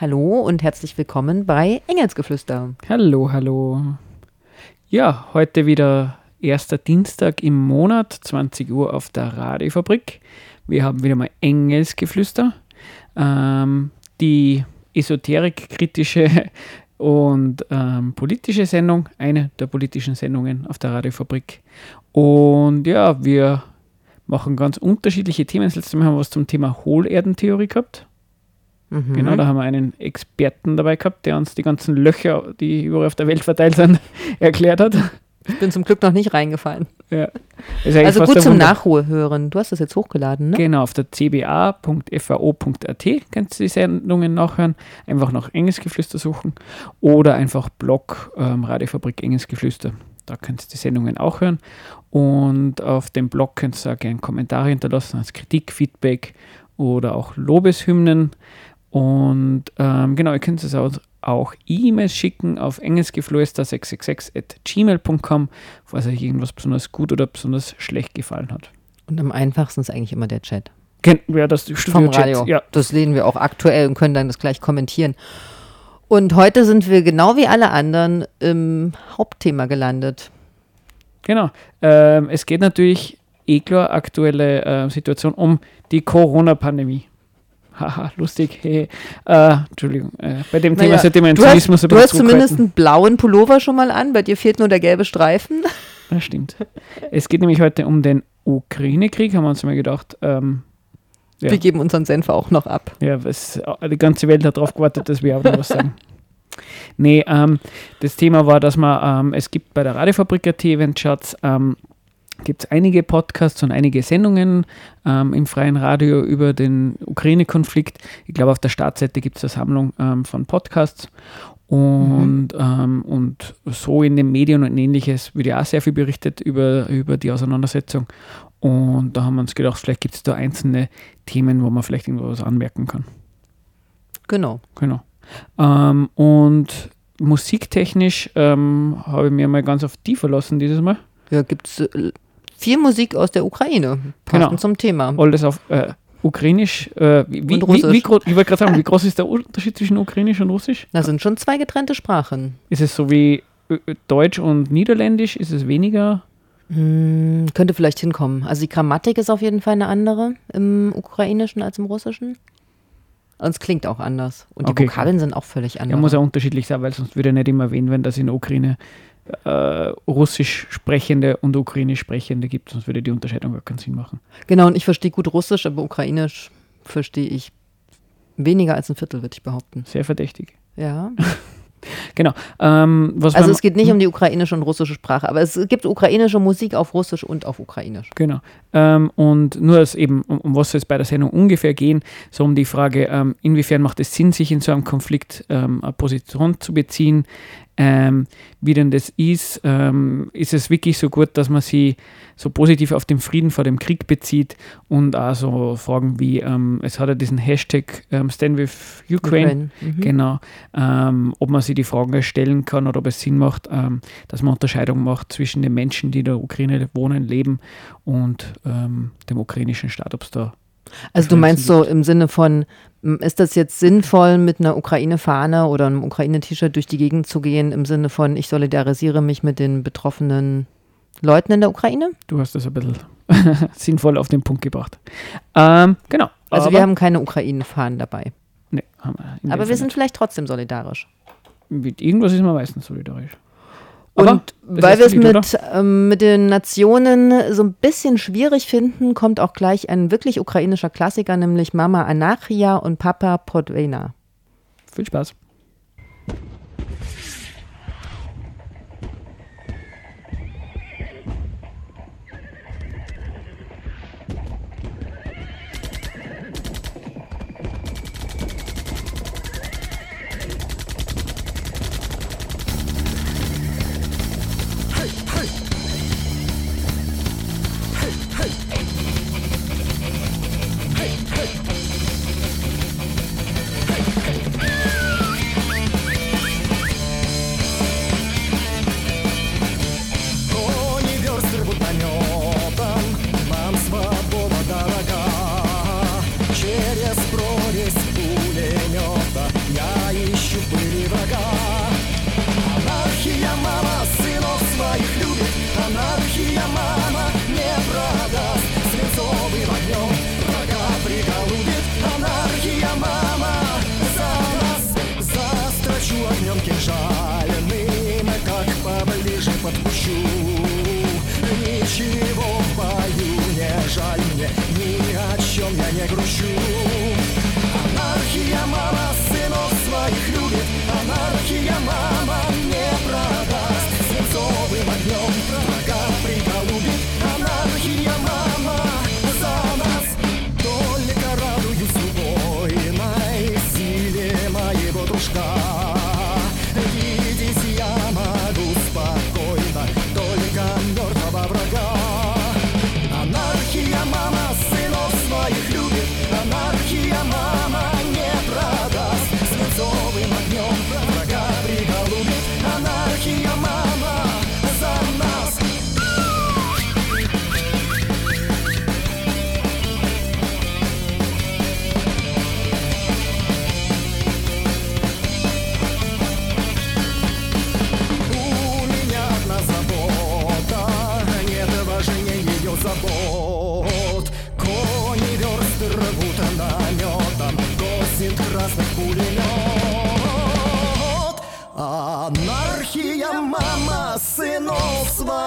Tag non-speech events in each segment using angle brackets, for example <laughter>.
Hallo und herzlich willkommen bei Engelsgeflüster. Hallo, hallo. Ja, heute wieder erster Dienstag im Monat, 20 Uhr auf der Radiofabrik. Wir haben wieder mal Engelsgeflüster. Ähm, die esoterikkritische <laughs> und ähm, politische Sendung, eine der politischen Sendungen auf der Radiofabrik. Und ja, wir machen ganz unterschiedliche Themen. Das letzte Mal haben wir was zum Thema Hohlerdentheorie gehabt. Mhm. Genau, da haben wir einen Experten dabei gehabt, der uns die ganzen Löcher, die überall auf der Welt verteilt sind, <laughs> erklärt hat. Ich bin zum Glück noch nicht reingefallen. Ja. Also gut zum. Nachholen. Du hast das jetzt hochgeladen, ne? Genau, auf der cba.fao.at kannst du die Sendungen nachhören. Einfach nach Engelsgeflüster suchen oder einfach Blog ähm, Radiofabrik Engelsgeflüster. Da kannst du die Sendungen auch hören. Und auf dem Blog du auch gerne Kommentare hinterlassen als Kritik, Feedback oder auch Lobeshymnen. Und ähm, genau, ihr könnt es auch, auch E-Mails schicken auf engelsgeflüster666 at gmail.com, falls euch irgendwas besonders gut oder besonders schlecht gefallen hat. Und am einfachsten ist eigentlich immer der Chat. Kennt wer das Vom Studio-Chat? Radio. Ja, Das lesen wir auch aktuell und können dann das gleich kommentieren. Und heute sind wir genau wie alle anderen im Hauptthema gelandet. Genau. Ähm, es geht natürlich, eh klar, aktuelle äh, Situation um die Corona-Pandemie. <laughs> Haha, lustig. Hey. <laughs> Äh, Entschuldigung. Äh, bei dem Thema Naja, sollte man den Du hast, Zynismus du hast zumindest einen blauen Pullover schon mal an, bei dir fehlt nur der gelbe Streifen. <laughs> Das stimmt. es geht nämlich heute um den Ukraine-Krieg, haben wir uns mal gedacht. Ähm, Ja. Wir geben unseren Senf auch noch ab. Ja, was, die ganze Welt hat darauf gewartet, dass wir auch noch was sagen. Nee, ähm, das Thema war, dass man, ähm, es gibt bei der Radiofabrik AT Eventcharts, ähm, gibt es einige Podcasts und einige Sendungen ähm, im freien Radio über den Ukraine-Konflikt. Ich glaube, auf der Startseite gibt es eine Sammlung ähm, von Podcasts. Und, ähm, und so in den Medien und ähnliches wird ja auch sehr viel berichtet über, über die Auseinandersetzung. Und da haben wir uns gedacht, vielleicht gibt es da einzelne Themen, wo man vielleicht irgendwas anmerken kann. Genau. Genau. Ähm, und musiktechnisch ähm, habe ich mir mal ganz auf die verlassen dieses Mal. Ja, gibt es äh, viel Musik aus der Ukraine. Passend Genau. zum Thema. Alles auf äh, Ukrainisch. Äh, wie, Und wie, wie, Russisch. wie groß, ich wollte gerade sagen, wie groß ist der Unterschied zwischen Ukrainisch und Russisch? Das sind schon zwei getrennte Sprachen. Ist es so wie äh, Deutsch und Niederländisch? Ist es weniger? Hm, könnte vielleicht hinkommen. Also die Grammatik ist auf jeden Fall eine andere im Ukrainischen als im Russischen. Und es klingt auch anders. Und die Okay, Vokabeln sind auch völlig Ja, anders. muss ja unterschiedlich sein, weil sonst würde ja nicht immer erwähnen, wenn das in der Ukraine äh, Russisch sprechende und Ukrainisch sprechende gibt, sonst würde die Unterscheidung gar keinen Sinn machen. genau, und ich verstehe gut Russisch, aber Ukrainisch verstehe ich weniger als ein Viertel, würde ich behaupten. Sehr verdächtig. Ja. <laughs> Genau. Ähm, Also es geht nicht um die ukrainische und russische Sprache, aber es gibt ukrainische Musik auf Russisch und auf Ukrainisch. Genau. Ähm, und nur als eben, um, um was soll es bei der Sendung ungefähr gehen, so um die Frage, ähm, inwiefern macht es Sinn, sich in so einem Konflikt ähm, eine Position zu beziehen, ähm, wie denn das ist, ähm, ist es wirklich so gut, dass man sie so positiv auf den Frieden vor dem Krieg bezieht und auch so Fragen wie, ähm, es hat ja diesen Hashtag ähm, Stand with Ukraine, Mhm. Genau. Ähm, ob man sich die Fragen stellen kann oder ob es Sinn macht, ähm, dass man Unterscheidung macht zwischen den Menschen, die in der Ukraine wohnen, leben und ähm, dem ukrainischen Staat, ob es da. Also du meinst so im Sinne von, ist das jetzt sinnvoll, mit einer Ukraine-Fahne oder einem Ukraine-T-Shirt durch die Gegend zu gehen, im Sinne von, ich solidarisiere mich mit den betroffenen Leuten in der Ukraine? Du hast das ein bisschen <laughs> sinnvoll auf den Punkt gebracht. Ähm, genau. Also wir haben keine Ukraine-Fahnen dabei. Nee, haben wir Aber Fall wir sind nicht. vielleicht trotzdem solidarisch. Mit irgendwas ist man meistens solidarisch. Aber Und weil wir es mit, ähm, mit den Nationen so ein bisschen schwierig finden, kommt auch gleich ein wirklich ukrainischer Klassiker, nämlich Mama Anachia und Papa Podvena. Viel Spaß. negro you.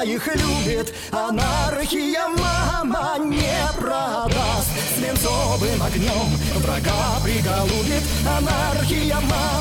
Своих любит, анархия мама не продаст. Свинцовым огнем врага приголубит, анархия мама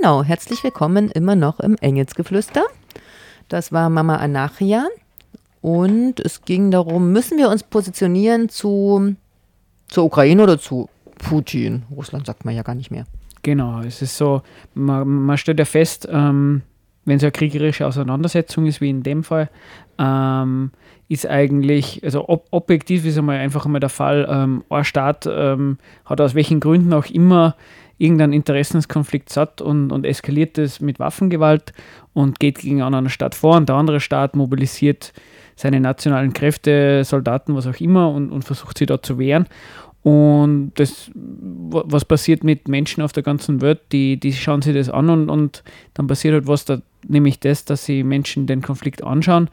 Genau, herzlich willkommen immer noch im Engelsgeflüster. Das war Mama Anarchia. Und es ging darum, müssen wir uns positionieren zu, zur Ukraine oder zu Putin? Russland sagt man ja gar nicht mehr. Genau, es ist so, man, man stellt ja fest, ähm, wenn es eine kriegerische Auseinandersetzung ist, wie in dem Fall, ähm, ist eigentlich, also ob, objektiv ist einmal einfach einmal der Fall, ähm, ein Staat ähm, hat aus welchen Gründen auch immer irgendeinen Interessenskonflikt satt und, und eskaliert es mit Waffengewalt und geht gegen einen anderen Staat vor und der andere Staat mobilisiert seine nationalen Kräfte, Soldaten, was auch immer und, und versucht sie da zu wehren. Und das, wa- was passiert mit Menschen auf der ganzen Welt, die, die schauen sich das an und, und dann passiert halt was, da, nämlich das, dass sie Menschen den Konflikt anschauen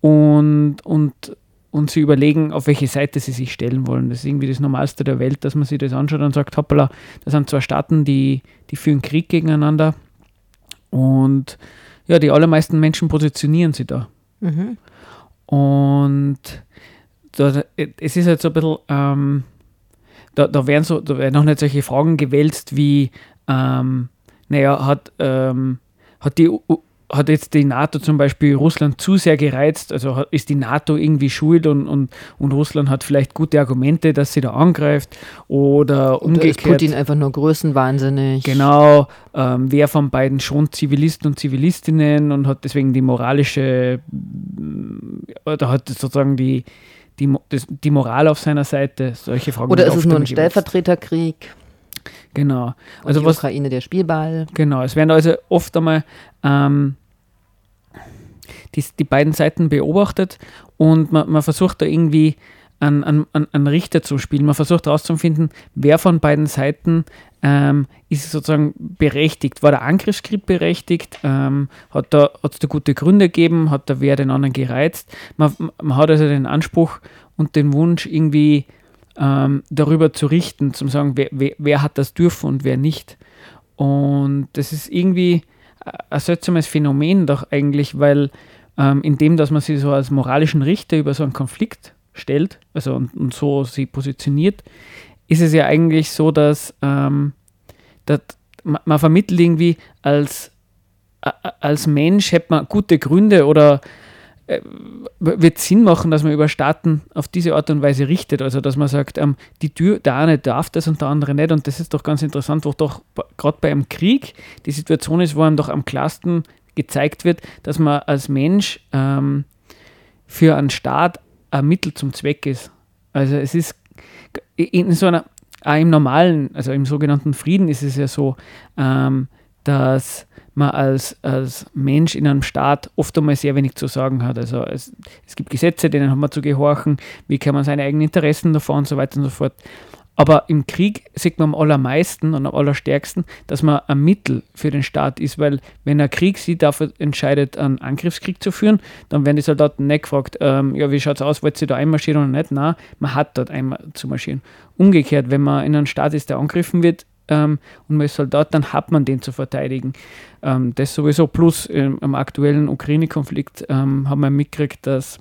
und, und, und sie überlegen, auf welche Seite sie sich stellen wollen. Das ist irgendwie das Normalste der Welt, dass man sich das anschaut und sagt, hoppala, das sind zwei Staaten, die, die führen Krieg gegeneinander und ja, die allermeisten Menschen positionieren sie da. Mhm. Und da, es ist halt so ein bisschen, ähm, da, da, werden so, da werden auch nicht solche Fragen gewälzt wie, ähm, naja, hat, ähm, hat, die, U- hat jetzt die NATO zum Beispiel Russland zu sehr gereizt, also ist die NATO irgendwie schuld und, und, und Russland hat vielleicht gute Argumente, dass sie da angreift oder Oder ist umgekehrt. Putin einfach nur größenwahnsinnig? Genau, ähm, wer von beiden schon Zivilisten und Zivilistinnen und hat deswegen die moralische, mm, oder hat sozusagen die, die, das, die Moral auf seiner Seite? Solche Fragen. Oder ist es nur ein. Stellvertreterkrieg? Genau. Und Also die was, Ukraine der Spielball? Genau, es werden also oft einmal ähm, die, die beiden Seiten beobachtet und man, man versucht da irgendwie einen, einen- einen Richter zu spielen. Man versucht herauszufinden, wer von beiden Seiten ähm, ist sozusagen berechtigt. War der Angriffskrieg berechtigt? Ähm, hat da, es da gute Gründe gegeben? Hat da wer den anderen gereizt? Man, man hat also den Anspruch und den Wunsch, irgendwie ähm, darüber zu richten, zu sagen, wer, wer, wer hat das dürfen und wer nicht. Und das ist irgendwie ein seltsames Phänomen doch eigentlich, weil ähm, indem, dass man sich so als moralischen Richter über so einen Konflikt stellt, also und, und so sie positioniert, ist es ja eigentlich so, dass, ähm, dass man, man vermittelt irgendwie als, als Mensch hätte man gute Gründe oder äh, wird Sinn machen, dass man über Staaten auf diese Art und Weise richtet. Also dass man sagt, ähm, die Tür, der eine darf das und der andere nicht. Und das ist doch ganz interessant, wo doch gerade bei einem Krieg die Situation ist, wo einem doch am klarsten gezeigt wird, dass man als Mensch ähm, für einen Staat ein Mittel zum Zweck ist. Also es ist in so einer, auch im normalen, also im sogenannten Frieden ist es ja so, ähm, dass man als, als Mensch in einem Staat oft einmal sehr wenig zu sagen hat. Also es, es gibt Gesetze, denen haben wir zu gehorchen, wie kann man seine eigenen Interessen davor und so weiter und so fort. Aber im Krieg sieht man am allermeisten und am allerstärksten, dass man ein Mittel für den Staat ist, weil wenn ein Krieg sich dafür entscheidet, einen Angriffskrieg zu führen, dann werden die Soldaten nicht gefragt, ähm, ja, wie schaut es aus, wollt ihr da einmarschieren oder nicht? Nein, man hat dort einmal zu marschieren. Umgekehrt, wenn man in einem Staat ist, der angegriffen wird, ähm, und man ist Soldat, dann hat man den zu verteidigen. Ähm, das sowieso. Plus ähm, im aktuellen Ukraine-Konflikt ähm, haben wir mitgekriegt, dass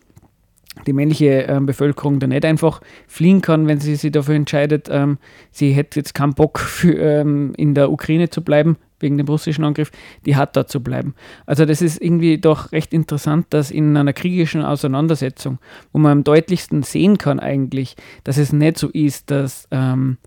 die männliche ähm, Bevölkerung da nicht einfach fliehen kann, wenn sie sich dafür entscheidet, ähm, sie hätte jetzt keinen Bock für, ähm, in der Ukraine zu bleiben, wegen dem russischen Angriff, die hat da zu bleiben. Also das ist irgendwie doch recht interessant, dass in einer kriegischen Auseinandersetzung, wo man am deutlichsten sehen kann eigentlich, dass es nicht so ist, dass ähm,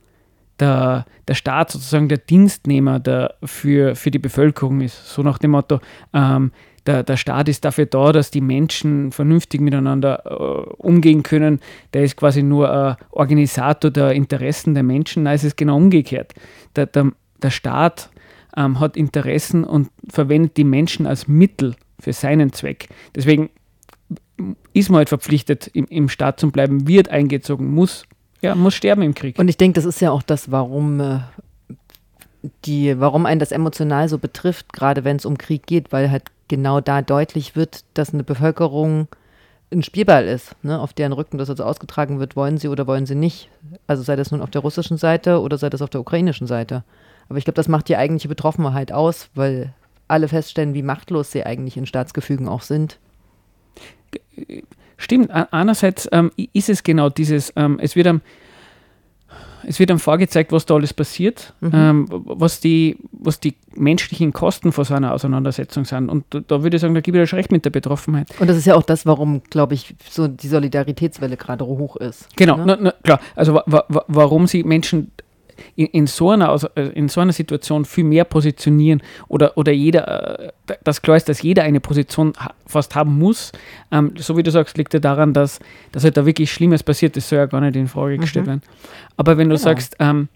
der, der Staat sozusagen der Dienstnehmer der für, für die Bevölkerung ist. So nach dem Motto, ähm, der, der Staat ist dafür da, dass die Menschen vernünftig miteinander äh, umgehen können. Der ist quasi nur ein Organisator der Interessen der Menschen. Nein, es ist genau umgekehrt. Der, der, der Staat ähm, hat Interessen und verwendet die Menschen als Mittel für seinen Zweck. Deswegen ist man halt verpflichtet, im, im Staat zu bleiben, wird eingezogen, muss, ja, muss sterben im Krieg. Und ich denke, das ist ja auch das, warum äh, die, warum einen das emotional so betrifft, gerade wenn es um Krieg geht, weil halt genau da deutlich wird, dass eine Bevölkerung ein Spielball ist, ne, auf deren Rücken das also ausgetragen wird, wollen sie oder wollen sie nicht. Also sei das nun auf der russischen Seite oder sei das auf der ukrainischen Seite. Aber ich glaube, das macht die eigentliche Betroffenheit aus, weil alle feststellen, wie machtlos sie eigentlich in Staatsgefügen auch sind. Stimmt, einerseits ähm, ist es genau dieses, ähm, es wird am es wird dann vorgezeigt, was da alles passiert, mhm. ähm, was, die, was die menschlichen Kosten vor so einer Auseinandersetzung sind. Und da, da würde ich sagen, da gebe ich ja recht mit der Betroffenheit. Und das ist ja auch das, warum, glaube ich, so die Solidaritätswelle gerade hoch ist. Genau, ne? na, na, klar. Also wa, wa, warum sie Menschen in, in, so einer, also in so einer Situation viel mehr positionieren oder, oder jeder, äh, das klar ist, dass jeder eine Position fast haben muss. Ähm, so wie du sagst, liegt ja daran, dass, dass halt da wirklich Schlimmes passiert, das soll ja gar nicht in Frage gestellt mhm. werden. Aber wenn du genau. sagst, ähm,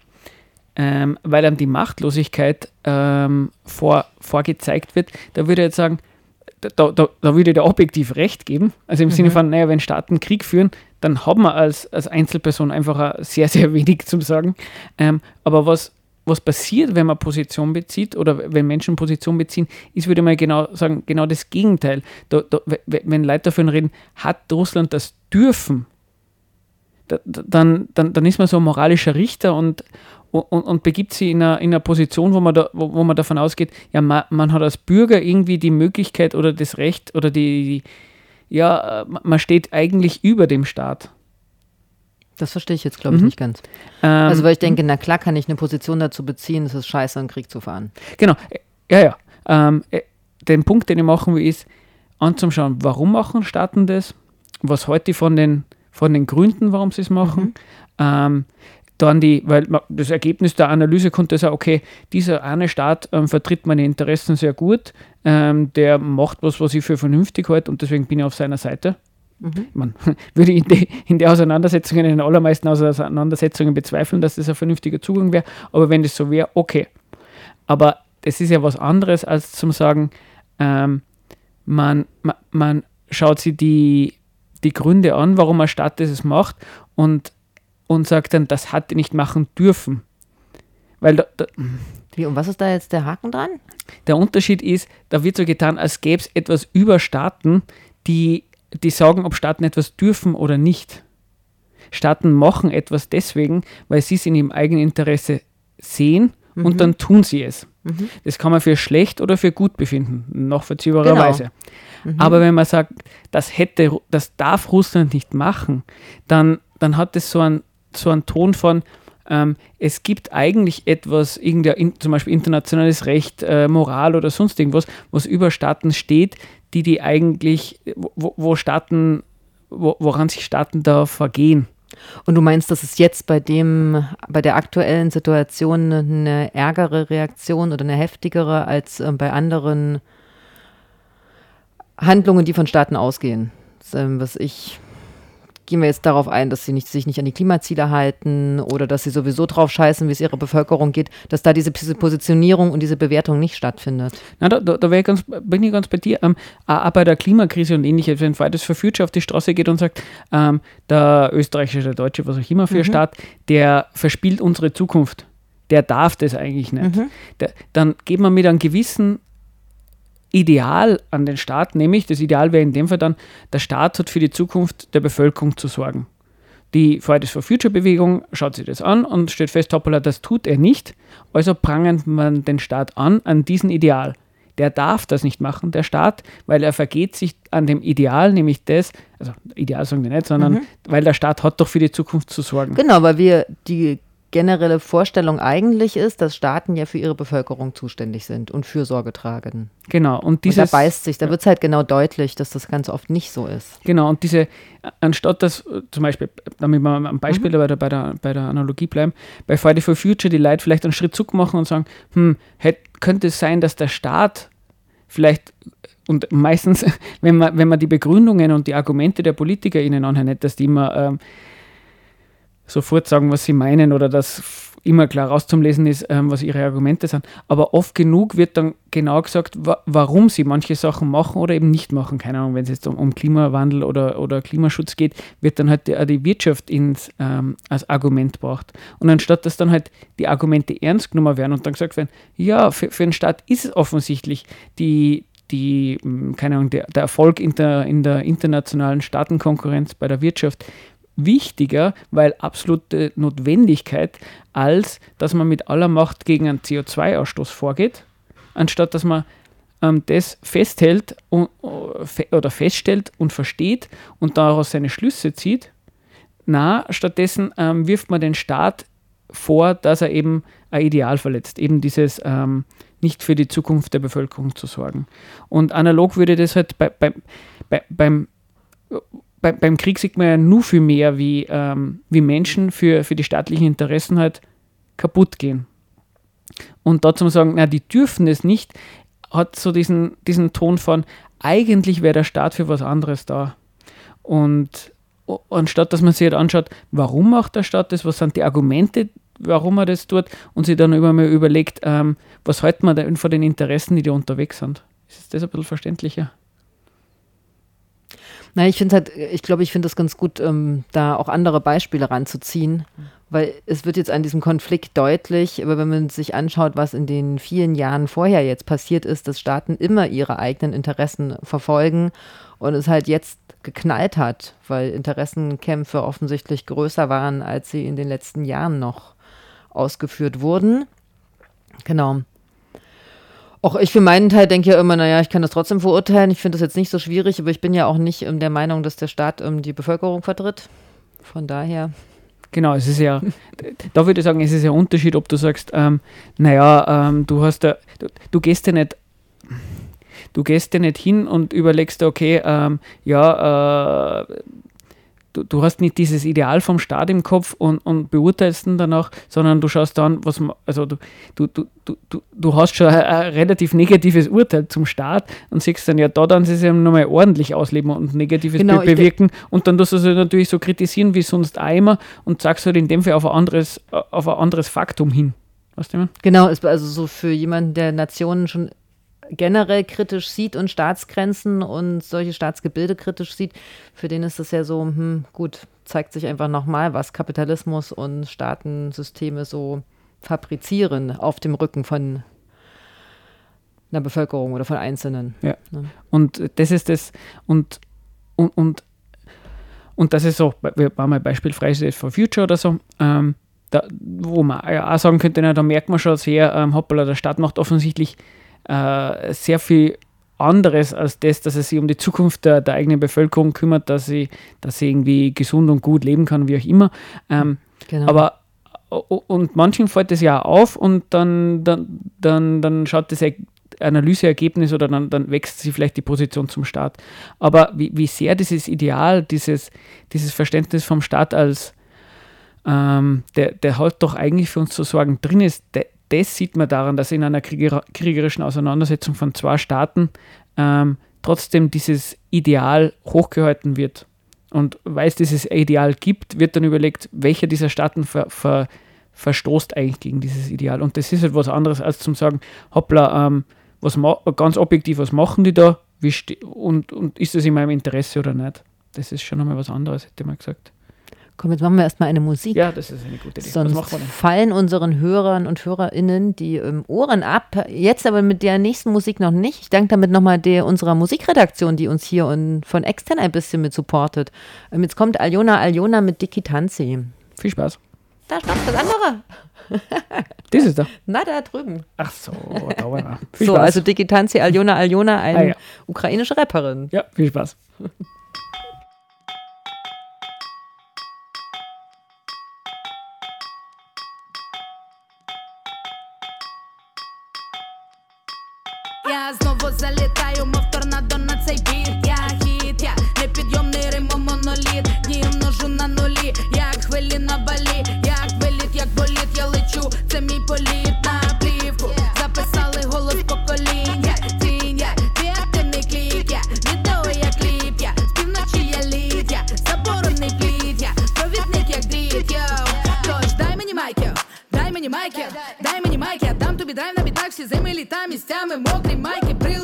ähm, weil dann die Machtlosigkeit ähm, vor, vorgezeigt wird, da würde ich jetzt sagen, da, da, da würde ich dir objektiv recht geben. Also im mhm. Sinne von, naja, wenn Staaten Krieg führen, dann hat man als, als Einzelperson einfach sehr, sehr wenig <laughs> zu sagen. Ähm, aber was, was passiert, wenn man Position bezieht oder wenn Menschen Position beziehen, ist, würde mal genau sagen, genau das Gegenteil. Da, da, wenn Leute davon reden, hat Russland das dürfen, da, dann, dann, dann ist man so ein moralischer Richter und, und, und begibt sich in einer, in einer Position, wo man, da, wo, wo man davon ausgeht, ja, man, man hat als Bürger irgendwie die Möglichkeit oder das Recht oder die, die ja, man steht eigentlich über dem Staat. Das verstehe ich jetzt, glaube ich, mhm. nicht ganz. Ähm, also, weil ich denke, na klar kann ich eine Position dazu beziehen, es ist scheiße, einen Krieg zu fahren. Genau, ja, ja. Ähm, äh, den Punkt, den ich machen will, ist anzuschauen, warum machen Staaten das? Was heute von den, von den Gründen, warum sie es machen? Mhm. Ähm, dann die, weil das Ergebnis der Analyse konnte sagen, okay, dieser eine Staat ähm, vertritt meine Interessen sehr gut, ähm, der macht was, was ich für vernünftig halte und deswegen bin ich auf seiner Seite. Mhm. Man <laughs> würde in, de, in der Auseinandersetzung, in den allermeisten Auseinandersetzungen bezweifeln, dass das ein vernünftiger Zugang wäre, aber wenn das so wäre, okay. Aber das ist ja was anderes, als zum sagen, ähm, man, man, man schaut sich die, die Gründe an, warum ein Staat das macht und und sagt dann, das hat er nicht machen dürfen. Weil da, da, Wie, und was ist da jetzt der Haken dran? Der Unterschied ist, da wird so getan, als gäbe es etwas über Staaten, die, die sagen, ob Staaten etwas dürfen oder nicht. Staaten machen etwas deswegen, weil sie es in ihrem eigenen Interesse sehen mhm. und dann tun sie es. Mhm. Das kann man für schlecht oder für gut befinden, nachvollziehbarerweise. Genau. Mhm. Aber wenn man sagt, das hätte, das darf Russland nicht machen, dann, dann hat es so einen so einen Ton von, ähm, es gibt eigentlich etwas, in, zum Beispiel internationales Recht, äh, Moral oder sonst irgendwas, was über Staaten steht, die die eigentlich, wo, wo Staaten, wo, woran sich Staaten da vergehen. Und du meinst, dass es jetzt bei dem, bei der aktuellen Situation eine ärgere Reaktion oder eine heftigere als äh, bei anderen Handlungen, die von Staaten ausgehen? Das, ähm, was ich gehen wir jetzt darauf ein, dass sie nicht, sich nicht an die Klimaziele halten oder dass sie sowieso drauf scheißen, wie es ihrer Bevölkerung geht, dass da diese Positionierung und diese Bewertung nicht stattfindet. Na, da, da, da ich ganz, bin ich ganz bei dir. Ähm, auch bei der Klimakrise und ähnliches, wenn Fridays for Future auf die Straße geht und sagt, ähm, der österreichische, der deutsche, was auch immer für mhm. Staat, der verspielt unsere Zukunft. Der darf das eigentlich nicht. Mhm. Der, dann geht man mit einem gewissen Ideal an den Staat, nämlich das Ideal wäre in dem Fall dann, der Staat hat für die Zukunft der Bevölkerung zu sorgen. Die Fridays for Future Bewegung schaut sich das an und stellt fest, hoppala, das tut er nicht. Also prangert man den Staat an, an diesem Ideal. Der darf das nicht machen, der Staat, weil er vergeht sich an dem Ideal, nämlich das, also Ideal sagen wir nicht, sondern mhm. weil der Staat hat doch für die Zukunft zu sorgen. Genau, weil wir die generelle Vorstellung eigentlich ist, dass Staaten ja für ihre Bevölkerung zuständig sind und Fürsorge tragen. Genau. Und, dieses, und da beißt sich, da wird es halt genau deutlich, dass das ganz oft nicht so ist. Genau. Und diese, anstatt dass zum Beispiel, damit wir am Beispiel mhm. bei, der, bei, der, bei der Analogie bleiben, bei Friday for Future die Leute vielleicht einen Schritt zurück machen und sagen, hm, hätte, könnte es sein, dass der Staat vielleicht und meistens, <laughs> wenn man, wenn man die Begründungen und die Argumente der Politiker ihnen anhört, dass die immer ähm, sofort sagen, was sie meinen oder dass immer klar rauszulesen ist, ähm, was ihre Argumente sind. Aber oft genug wird dann genau gesagt, wa warum sie manche Sachen machen oder eben nicht machen. Keine Ahnung, wenn es jetzt um, um, Klimawandel oder, oder Klimaschutz geht, wird dann halt die, die Wirtschaft ins, ähm, als Argument gebracht. Und anstatt dass dann halt die Argumente ernst genommen werden und dann gesagt werden, ja, für, für den Staat ist es offensichtlich die, die, hm, keine Ahnung, der, der Erfolg in der, in der internationalen Staatenkonkurrenz bei der Wirtschaft wichtiger, weil absolute Notwendigkeit, als dass man mit aller Macht gegen einen CO2-Ausstoß vorgeht, anstatt dass man ähm, das festhält und, äh, oder feststellt und versteht und daraus seine Schlüsse zieht. Na, stattdessen ähm, wirft man den Staat vor, dass er eben ein Ideal verletzt, eben dieses ähm, nicht für die Zukunft der Bevölkerung zu sorgen. Und analog würde das halt bei, bei, bei, beim bei, beim Krieg sieht man ja nur viel mehr, wie, ähm, wie Menschen für, für die staatlichen Interessen halt kaputt gehen. Und dazu sagen, na, die dürfen es nicht, hat so diesen, diesen Ton von, eigentlich wäre der Staat für was anderes da. Und anstatt dass man sich halt anschaut, warum macht der Staat das, was sind die Argumente, warum er das tut, und sich dann immer mal überlegt, ähm, was halten wir denn von den Interessen, die da unterwegs sind. Ist das ein bisschen verständlicher? Na, ich finde halt, ich glaube, ich finde es ganz gut, ähm, da auch andere Beispiele ranzuziehen, weil es wird jetzt an diesem Konflikt deutlich, aber wenn man sich anschaut, was in den vielen Jahren vorher jetzt passiert ist, dass Staaten immer ihre eigenen Interessen verfolgen und es halt jetzt geknallt hat, weil Interessenkämpfe offensichtlich größer waren, als sie in den letzten Jahren noch ausgeführt wurden. Genau. Auch ich für meinen Teil denke ja immer, naja, ich kann das trotzdem verurteilen. Ich finde das jetzt nicht so schwierig, aber ich bin ja auch nicht ähm, der Meinung, dass der Staat ähm, die Bevölkerung vertritt. Von daher. Genau, es ist ja, da würde ich sagen, es ist ja ein Unterschied, ob du sagst, ähm, naja, ähm, du hast da, du, du, gehst ja nicht, du gehst ja nicht hin und überlegst, okay, ähm, ja, äh, du, du hast nicht dieses Ideal vom Staat im Kopf und, und beurteilst ihn danach, sondern du schaust dann, was also du, du, du, du, du hast schon ein, ein relativ negatives Urteil zum Staat und siehst dann, ja, da dann sie es ja nochmal ordentlich ausleben und negatives genau, Bild bewirken und dann tust du sie natürlich so kritisieren wie sonst einmal und sagst halt in dem Fall auf ein anderes, auf ein anderes Faktum hin. Genau, also so für jemanden, der Nationen schon generell kritisch sieht und Staatsgrenzen und solche Staatsgebilde kritisch sieht, für den ist es ja so, hm, gut, zeigt sich einfach nochmal, was Kapitalismus und Staatensysteme so fabrizieren auf dem Rücken von einer Bevölkerung oder von Einzelnen. Ja. Ne? Und das ist das, und, und, und, und das ist so, wir waren mal Beispiel Fridays for Future oder so, ähm, da, wo man ja auch sagen könnte, na, da merkt man schon sehr, ähm, hoppala, der Staat macht offensichtlich äh, sehr viel anderes als das, dass er sich um die Zukunft der, der eigenen Bevölkerung kümmert, dass sie, dass sie irgendwie gesund und gut leben kann, wie auch immer. Ähm, genau. Aber und manchen fällt das ja auf und dann, dann, dann, dann schaut das Analyseergebnis oder dann, dann wächst sie vielleicht die Position zum Staat. Aber wie, wie sehr dieses Ideal, dieses, dieses Verständnis vom Staat als ähm, der, der halt doch eigentlich für uns zu sorgen drin ist, der, das sieht man daran, dass in einer krieger kriegerischen Auseinandersetzung von zwei Staaten ähm, trotzdem dieses Ideal hochgehalten wird. Und weil es dieses Ideal gibt, wird dann überlegt, welcher dieser Staaten ver, ver, verstoßt eigentlich gegen dieses Ideal. Und das ist halt was anderes, als zum sagen, hoppla, ähm, was ganz objektiv, was machen die da? Und, und ist das in meinem Interesse oder nicht? Das ist schon nochmal was anderes, hätte man gesagt. Komm, jetzt machen wir erstmal eine Musik. Ja, das ist eine gute Idee. Sonst fallen unseren Hörern und HörerInnen die ähm, Ohren ab. Jetzt aber mit der nächsten Musik noch nicht. Ich danke damit nochmal der, unserer Musikredaktion, die uns hier und von extern ein bisschen mit supportet. Ähm, jetzt kommt Aljona Aljona mit Dicky Tanzi. Viel Spaß. Da stopp, das andere. <laughs> Das ist da. Na, da drüben. Ach so, da war er. <laughs> Viel so, Spaß. also Dicky Tanzi, Aljona Aljona, eine Ah, ja. ukrainische Rapperin. ja, viel Spaß. <laughs> Знову залітаю, мов торнадо на цей біт Я хіт, я непідйомний римо моноліт. Дні множу на нулі, як хвилі на балі. Як виліт, як боліт, я лечу, це мій політ на плівку. Записали голос покоління Тінь я, креативний клік я Відео я кліп. Я З півночі я лід. Я Заборонний плід. Я Провідник як дріт, йоу Тож дай мені майки, дай мені майки Дай мені майки, я дам тобі драйв на бітах. Всі зими літа місцями мокрі майки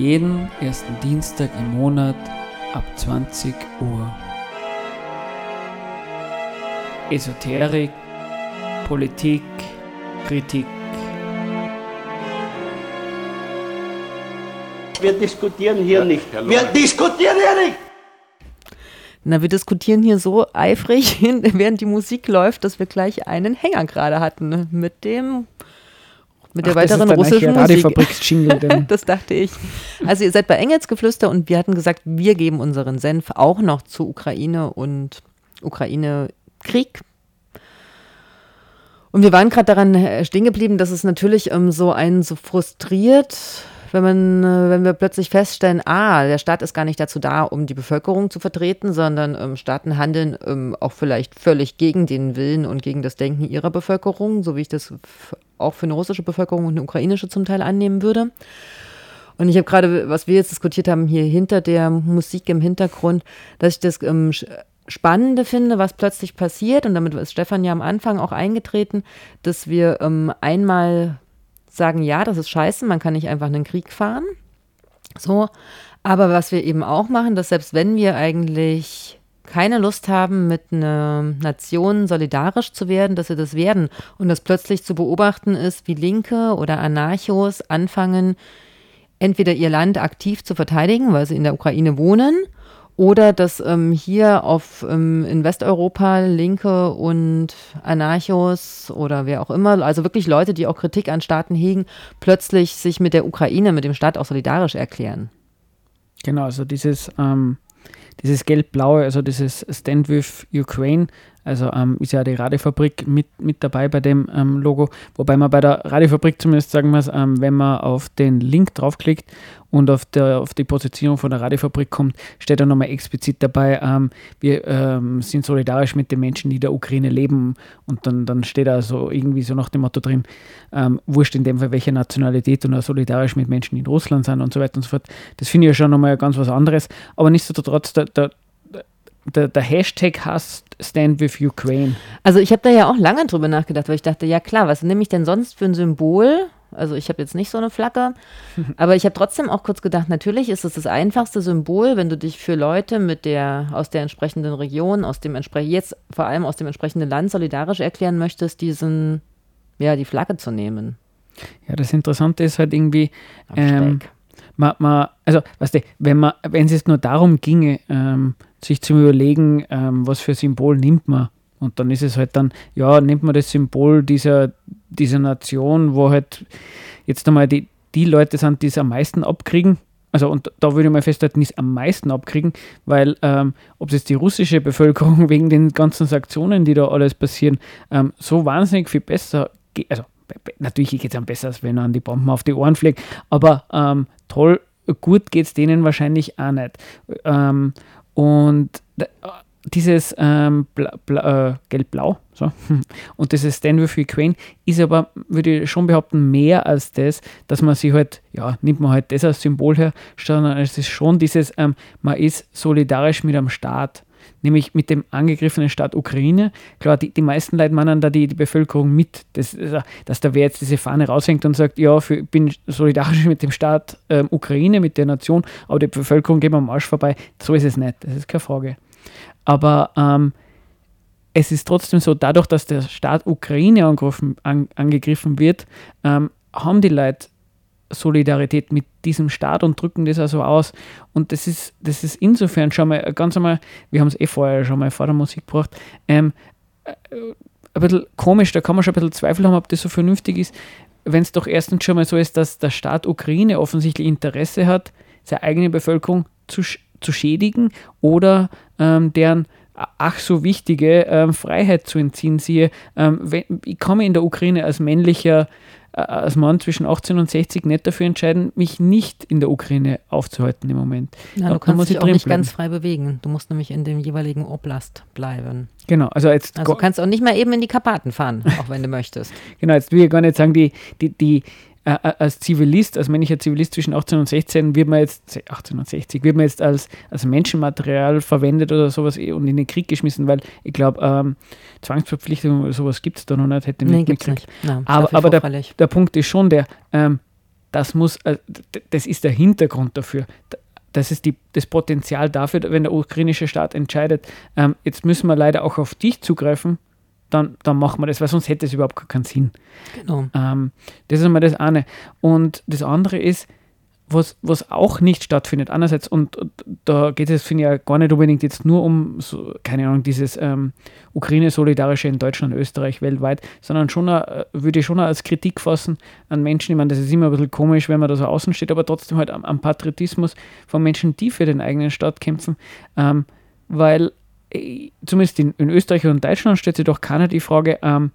Jeden ersten Dienstag im Monat ab 20 Uhr. Esoterik, Politik, Kritik. Wir diskutieren hier nicht. Wir diskutieren hier nicht. Na, wir diskutieren hier so eifrig, <laughs> während die Musik läuft, dass wir gleich einen Hänger gerade hatten mit dem mit der Ach, das ist weiteren russischen Musik. <laughs> Das dachte ich. Also ihr seid bei Engelsgeflüster und wir hatten gesagt, wir geben unseren Senf auch noch zu Ukraine und Ukraine-Krieg. Und wir waren gerade daran äh, stehen geblieben, dass es natürlich ähm, so einen so frustriert, wenn man, äh, wenn wir plötzlich feststellen, ah, der Staat ist gar nicht dazu da, um die Bevölkerung zu vertreten, sondern ähm, Staaten handeln ähm, auch vielleicht völlig gegen den Willen und gegen das Denken ihrer Bevölkerung, so wie ich das auch für eine russische Bevölkerung und eine ukrainische zum Teil annehmen würde. Und ich habe gerade, was wir jetzt diskutiert haben, hier hinter der Musik im Hintergrund, dass ich das ähm, Spannende finde, was plötzlich passiert, und damit ist Stefan ja am Anfang auch eingetreten, dass wir ähm, einmal sagen, ja, das ist scheiße, man kann nicht einfach einen Krieg fahren. So, aber was wir eben auch machen, dass selbst wenn wir eigentlich keine Lust haben, mit einer Nation solidarisch zu werden, dass wir das werden und das plötzlich zu beobachten ist, wie Linke oder Anarchos anfangen, entweder ihr Land aktiv zu verteidigen, weil sie in der Ukraine wohnen, oder dass ähm, hier auf, ähm, in Westeuropa Linke und Anarchos oder wer auch immer, also wirklich Leute, die auch Kritik an Staaten hegen, plötzlich sich mit der Ukraine, mit dem Staat auch solidarisch erklären. Genau, also dieses, ähm, dieses gelb-blaue, also dieses Stand with Ukraine, also ähm, ist ja die Radiofabrik mit, mit dabei bei dem ähm, Logo, wobei man bei der Radiofabrik zumindest sagen muss, ähm, wenn man auf den Link draufklickt und auf, der, auf die Positionierung von der Radiofabrik kommt, steht da nochmal explizit dabei, ähm, wir ähm, sind solidarisch mit den Menschen, die in der Ukraine leben. Und dann, dann steht da so irgendwie so nach dem Motto drin, ähm, wurscht in dem Fall welche Nationalität und auch solidarisch mit Menschen, die in Russland sind und so weiter und so fort. Das finde ich ja schon nochmal ganz was anderes, aber nichtsdestotrotz, der, der, der, der Hashtag heißt Stand with Ukraine. Also ich habe da ja auch lange drüber nachgedacht, weil ich dachte, ja klar, was nehme ich denn sonst für ein Symbol? Also ich habe jetzt nicht so eine Flagge, <laughs> aber ich habe trotzdem auch kurz gedacht, natürlich ist es das einfachste Symbol, wenn du dich für Leute mit der aus der entsprechenden Region, aus dem entspre jetzt vor allem aus dem entsprechenden Land solidarisch erklären möchtest, diesen ja die Flagge zu nehmen. Ja, das Interessante ist halt irgendwie, ähm. Man, man, also weißt du, wenn man, wenn es jetzt nur darum ginge, ähm, sich zu überlegen, ähm, was für Symbol nimmt man, und dann ist es halt dann, ja, nimmt man das Symbol dieser, dieser Nation, wo halt jetzt einmal die, die Leute sind, die es am meisten abkriegen. Also, und da würde ich mal festhalten, die es am meisten abkriegen, weil, ähm, ob es jetzt die russische Bevölkerung <laughs> wegen den ganzen Sanktionen, die da alles passieren, ähm, so wahnsinnig viel besser, also natürlich geht es am besser, als wenn er an die Bomben auf die Ohren fliegt, aber ähm, toll, gut geht es denen wahrscheinlich auch nicht. Ähm, und dieses ähm, äh, gelb-blau so, <laughs> und dieses Stand with Ukraine ist aber, würde ich schon behaupten, mehr als das, dass man sich halt, ja, nimmt man halt das als Symbol her, sondern es ist schon dieses, ähm, man ist solidarisch mit einem Staat, nämlich mit dem angegriffenen Staat Ukraine. Klar, die, die meisten Leute meinen da die, die Bevölkerung mit, das, äh, dass da wer jetzt diese Fahne raushängt und sagt, ja, ich bin solidarisch <laughs> mit dem Staat ähm, Ukraine, mit der Nation, aber die Bevölkerung geht am Arsch vorbei. So ist es nicht, das ist keine Frage. Aber ähm, es ist trotzdem so, dadurch, dass der Staat Ukraine angegriffen, an, angegriffen wird, ähm, haben die Leute Solidarität mit diesem Staat und drücken das also aus. Und das ist, das ist insofern schon mal ganz einmal, wir haben es eh vorher schon mal vor der Musik gebracht, ähm, äh, ein bisschen komisch, da kann man schon ein bisschen Zweifel haben, ob das so vernünftig ist, wenn es doch erstens schon mal so ist, dass der Staat Ukraine offensichtlich Interesse hat, seine eigene Bevölkerung zu, sch- zu schädigen oder ähm, deren ach so wichtige ähm, Freiheit zu entziehen. Siehe, ähm, wenn, ich mich in der Ukraine als männlicher, als Mann zwischen 18 und 60 nicht dafür entscheiden, mich nicht in der Ukraine aufzuhalten im Moment. Ja, du da kannst dich auch nicht bleiben. ganz frei bewegen. Du musst nämlich in dem jeweiligen Oblast bleiben. Genau, also jetzt, Also du kannst auch nicht mal eben in die Karpaten fahren, auch wenn du möchtest. <laughs> genau, jetzt will ich gar nicht sagen, die, die, die äh, äh, als Zivilist, als männlicher Zivilist zwischen 18 und 16 wird man jetzt, 18 und 60, wird man jetzt als, als Menschenmaterial verwendet oder sowas eh und in den Krieg geschmissen, weil ich glaube, ähm, Zwangsverpflichtung oder sowas gibt es da noch nicht, hätte ich Nee, nicht gibt's mitgekriegt. nicht. Ja, Aber, aber der, der Punkt ist schon der, ähm, das muss, äh, das ist der Hintergrund dafür. Das ist die, das Potenzial dafür, wenn der ukrainische Staat entscheidet, ähm, jetzt müssen wir leider auch auf dich zugreifen, dann, dann machen wir das, weil sonst hätte es überhaupt keinen Sinn. Genau. Ähm, das ist einmal das eine. Und das andere ist, was, was auch nicht stattfindet. Einerseits, und, und da geht es, finde ich, ja gar nicht unbedingt jetzt nur um, so, keine Ahnung, dieses ähm, Ukraine-Solidarische in Deutschland, Österreich, weltweit, sondern schon, äh, würde ich schon als Kritik fassen an Menschen. Ich meine, das ist immer ein bisschen komisch, wenn man da so außen steht, aber trotzdem halt am, am Patriotismus von Menschen, die für den eigenen Staat kämpfen, ähm, weil zumindest in, in Österreich und Deutschland stellt sich doch keiner die Frage, ähm,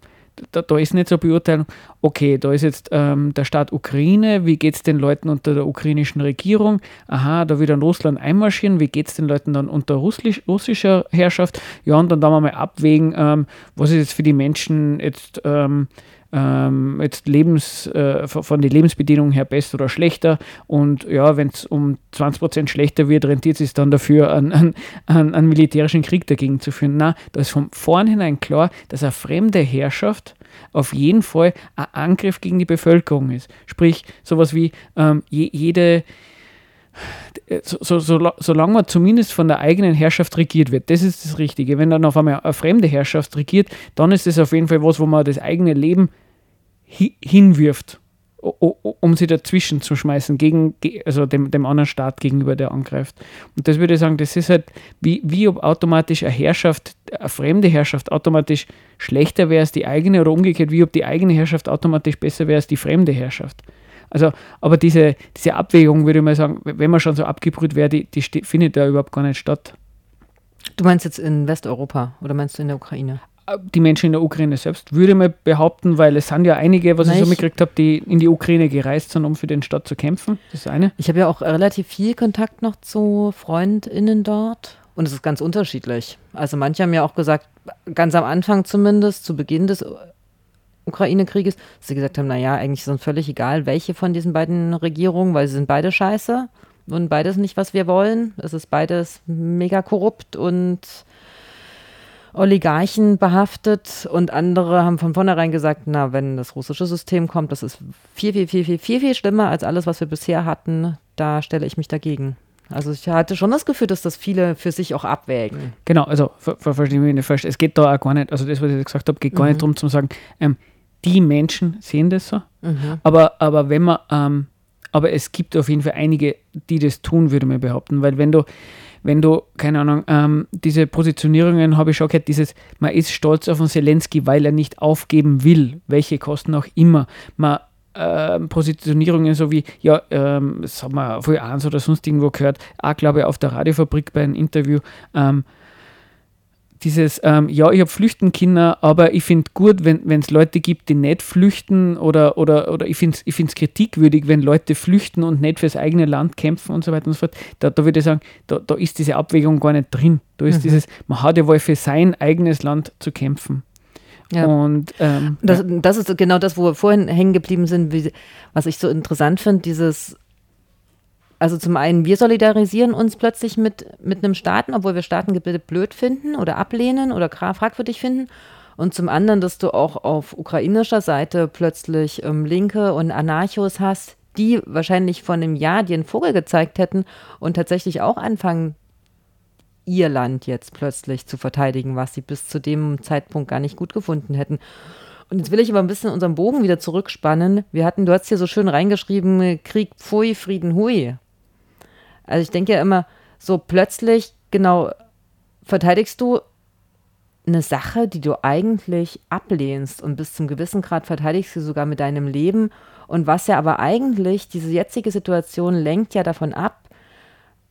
da, da ist nicht so Beurteilung, okay, da ist jetzt ähm, der Staat Ukraine, wie geht es den Leuten unter der ukrainischen Regierung? Aha, da wird dann Russland einmarschieren, wie geht es den Leuten dann unter russisch, russischer Herrschaft? Ja, und dann da mal abwägen, ähm, was ist jetzt für die Menschen jetzt ähm, ähm, jetzt Lebens, äh, von den Lebensbedingungen her besser oder schlechter. Und ja, wenn es um 20 Prozent schlechter wird, rentiert es sich dann dafür, einen, einen, einen militärischen Krieg dagegen zu führen. Na, da ist von vornherein klar, dass eine fremde Herrschaft auf jeden Fall ein Angriff gegen die Bevölkerung ist. Sprich, sowas wie ähm, je, jede so, so, so, solange man zumindest von der eigenen Herrschaft regiert wird, das ist das Richtige. Wenn dann auf einmal eine fremde Herrschaft regiert, dann ist das auf jeden Fall was, wo man das eigene Leben hinwirft, um sie dazwischen zu schmeißen, gegen, also dem, dem anderen Staat gegenüber, der angreift. Und das würde ich sagen, das ist halt, wie, wie ob automatisch eine Herrschaft, eine fremde Herrschaft automatisch schlechter wäre als die eigene oder umgekehrt, wie ob die eigene Herrschaft automatisch besser wäre als die fremde Herrschaft. Also, aber diese, diese Abwägung, würde ich mal sagen, wenn man schon so abgebrüht wäre, die, die findet da überhaupt gar nicht statt. Du meinst jetzt in Westeuropa oder meinst du in der Ukraine? Die Menschen in der Ukraine selbst, würde ich mal behaupten, weil es sind ja einige, was Nein, ich so mitgekriegt habe, die in die Ukraine gereist sind, um für den Staat zu kämpfen. Das ist eine. Ich habe ja auch relativ viel Kontakt noch zu FreundInnen dort und es ist ganz unterschiedlich. Also manche haben ja auch gesagt, ganz am Anfang zumindest, zu Beginn des Ukraine-Krieges, dass sie gesagt haben, naja, eigentlich ist uns völlig egal, welche von diesen beiden Regierungen, weil sie sind beide scheiße und beides nicht, was wir wollen. Es ist beides mega korrupt und Oligarchen behaftet und andere haben von vornherein gesagt, na, wenn das russische System kommt, das ist viel, viel, viel, viel, viel, viel schlimmer als alles, was wir bisher hatten, da stelle ich mich dagegen. Also ich hatte schon das Gefühl, dass das viele für sich auch abwägen. Genau, also verstehe mich nicht falsch. Es geht da auch gar nicht, also das, was ich gesagt habe, geht gar mhm. nicht darum zu sagen, ähm, die Menschen sehen das so. Mhm. Aber, aber wenn man, ähm, aber es gibt auf jeden Fall einige, die das tun, würde man behaupten. Weil wenn du, wenn du, keine Ahnung, ähm, diese Positionierungen habe ich schon gehört, dieses, man ist stolz auf den Zelensky, weil er nicht aufgeben will, welche Kosten auch immer. Man ähm, Positionierungen so wie, ja, ähm, das haben wir vor eins oder sonst irgendwo gehört, auch glaube ich auf der Radiofabrik bei einem Interview, ähm, dieses, ähm, ja, ich habe Flüchtenkinder, aber ich finde gut, wenn es Leute gibt, die nicht flüchten oder, oder, oder ich finde es ich kritikwürdig, wenn Leute flüchten und nicht fürs eigene Land kämpfen und so weiter und so fort. Da, da würde ich sagen, da, da ist diese Abwägung gar nicht drin. Da ist mhm. dieses, man hat ja wohl für sein eigenes Land zu kämpfen. Ja. Und ähm, das, das, ist genau das, wo wir vorhin hängen geblieben sind, wie, was ich so interessant finde, dieses also zum einen, wir solidarisieren uns plötzlich mit, mit einem Staaten, obwohl wir Staatengebilde blöd finden oder ablehnen oder fragwürdig finden. Und zum anderen, dass du auch auf ukrainischer Seite plötzlich ähm, Linke und Anarchos hast, die wahrscheinlich vor einem Jahr dir einen Vogel gezeigt hätten und tatsächlich auch anfangen, ihr Land jetzt plötzlich zu verteidigen, was sie bis zu dem Zeitpunkt gar nicht gut gefunden hätten. Und jetzt will ich aber ein bisschen unseren Bogen wieder zurückspannen. Wir hatten, du hast hier so schön reingeschrieben, Krieg pfui, Frieden hui. Also ich denke ja immer, so plötzlich, genau, verteidigst du eine Sache, die du eigentlich ablehnst und bis zum gewissen Grad verteidigst du sogar mit deinem Leben. Und was ja aber eigentlich, diese jetzige Situation lenkt ja davon ab,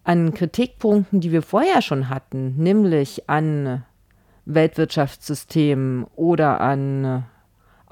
an Kritikpunkten, die wir vorher schon hatten, nämlich an Weltwirtschaftssystemen oder an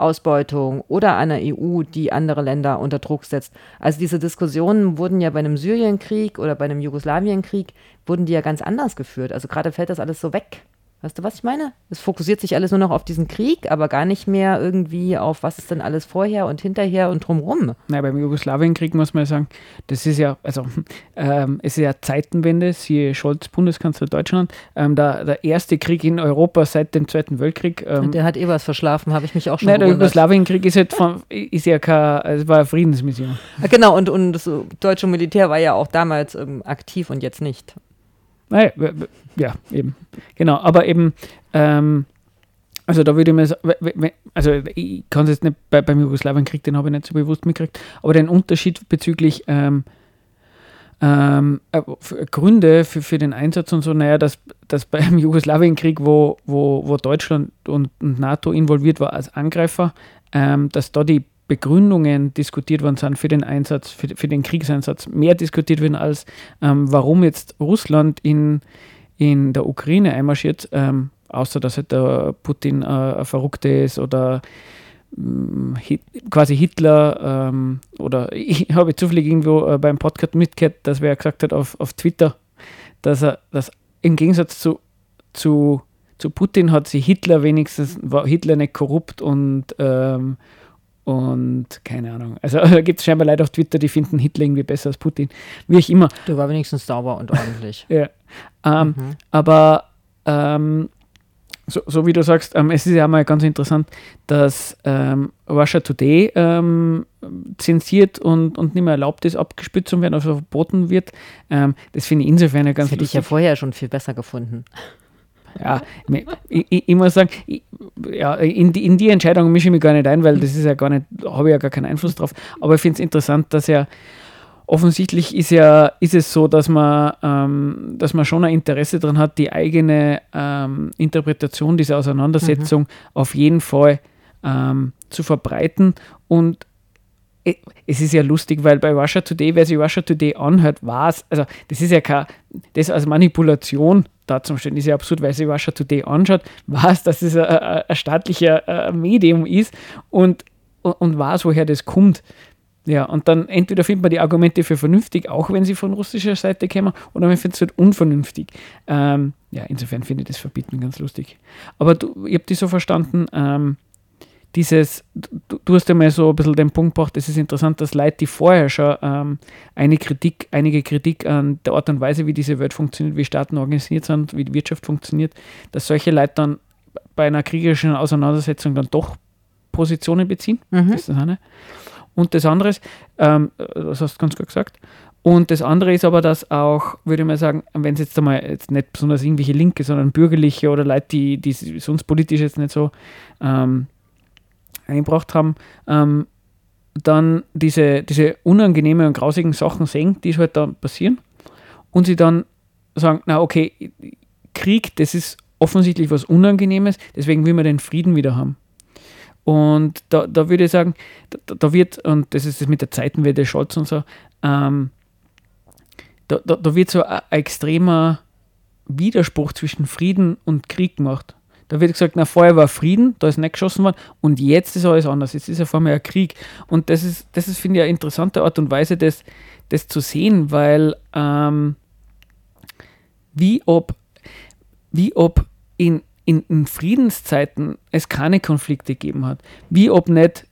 Ausbeutung oder einer EU, die andere Länder unter Druck setzt. Also diese Diskussionen wurden ja bei einem Syrienkrieg oder bei einem Jugoslawienkrieg, wurden die ja ganz anders geführt. Also gerade fällt das alles so weg. Weißt du, was ich meine? Es fokussiert sich alles nur noch auf diesen Krieg, aber gar nicht mehr irgendwie auf, was ist denn alles vorher und hinterher und drumrum. Na, beim Jugoslawienkrieg muss man ja sagen, das ist ja, also <laughs> ähm, es ist ja Zeitenwende, siehe Scholz, Bundeskanzler Deutschland, ähm, der, der erste Krieg in Europa seit dem Zweiten Weltkrieg. Ähm, der hat eh was verschlafen, habe ich mich auch schon Nein, der Jugoslawienkrieg ist, halt von, ist ja keine, es war eine Friedensmission. Genau, und, und das deutsche Militär war ja auch damals ähm, aktiv und jetzt nicht. Naja, ja, eben. Genau, aber eben, ähm, also da würde ich mir, also ich kann es jetzt nicht bei, beim Jugoslawienkrieg, den habe ich nicht so bewusst mitgekriegt, aber den Unterschied bezüglich ähm, ähm, äh, Gründe für, für den Einsatz und so, naja, dass, dass beim <laughs> Jugoslawienkrieg, wo, wo, wo Deutschland und, und NATO involviert war als Angreifer, ähm, dass da die Begründungen diskutiert worden sind für den Einsatz, für, für den Kriegseinsatz, mehr diskutiert werden als ähm, warum jetzt Russland in, in der Ukraine einmarschiert, ähm, außer dass halt der Putin äh, ein Verrückter ist oder Hit, quasi Hitler ähm, oder <laughs> ich habe zufällig irgendwo äh, beim Podcast mitgehört, dass wer gesagt hat auf, auf Twitter, dass er dass im Gegensatz zu, zu, zu Putin hat sich Hitler wenigstens, war Hitler nicht korrupt und ähm, und keine Ahnung. Also <laughs> da gibt es scheinbar Leute auf Twitter, die finden Hitler irgendwie besser als Putin. Wie ich immer. Der war wenigstens sauber und ordentlich. <laughs> Ja. Ähm, Mhm. Aber ähm, so, so wie du sagst, ähm, es ist ja mal ganz interessant, dass ähm, Russia Today ähm, zensiert und, und nicht mehr erlaubt ist, abgespitzt zu werden, also verboten wird. Ähm, das finde ich insofern ja ganz Das hätte ich ja lustig. vorher schon viel besser gefunden. Ja, ich, ich, ich muss sagen, ich, ja, in, die, in die Entscheidung mische ich mich gar nicht ein, weil das ist ja gar nicht, habe ich ja gar keinen Einfluss drauf. Aber ich finde es interessant, dass ja offensichtlich ist ja, ist es so, dass man, ähm, dass man schon ein Interesse daran hat, die eigene ähm, Interpretation dieser Auseinandersetzung auf jeden Fall ähm, zu verbreiten. Und e- es ist ja lustig, weil bei Russia Today, wer sich Russia Today anhört, weiß, also das ist ja kein, das als Manipulation darzustellen, ist ja absurd, weil sich Russia Today anschaut, weiß, dass es ein, ein, staatlicher äh, Medium ist und, und, weiß, woher das kommt. Ja, und dann entweder findet man die Argumente für vernünftig, auch wenn sie von russischer Seite kommen, oder man findet es halt unvernünftig. Ähm, ja, insofern finde ich das Verbieten ganz lustig. Aber du, ich habe die so verstanden, ähm, dieses, du, du hast ja mal so ein bisschen den Punkt gebracht, es ist interessant, dass Leute, die vorher schon ähm, eine Kritik, einige Kritik an der Art und Weise, wie diese Welt funktioniert, wie Staaten organisiert sind, wie die Wirtschaft funktioniert, dass solche Leute dann bei einer kriegerischen Auseinandersetzung dann doch Positionen beziehen. Das ist das eine. Und das andere ist, ähm, das hast du ganz gut gesagt, und das andere ist aber, dass auch, würde ich mal sagen, wenn es jetzt einmal jetzt nicht besonders irgendwelche Linke, sondern bürgerliche oder Leute, die, die sonst politisch jetzt nicht so ähm, eingebracht haben, ähm, dann diese, diese unangenehmen und grausigen Sachen sehen, die halt dann passieren und sie dann sagen, na okay, Krieg, das ist offensichtlich was Unangenehmes, deswegen will man den Frieden wieder haben. Und da, da würde ich sagen, da, da wird, und das ist das mit der Zeitenwende Scholz und so, ähm, da, da, da wird so ein extremer Widerspruch zwischen Frieden und Krieg gemacht. Da wird gesagt, na vorher war Frieden, da ist nicht geschossen worden und jetzt ist alles anders. Jetzt ist ja vor allem ein Krieg. Und das ist, das ist finde ich, eine interessante Art und Weise, das, das zu sehen, weil ähm, wie ob, wie ob in, in, in Friedenszeiten es keine Konflikte gegeben hat. Wie ob nicht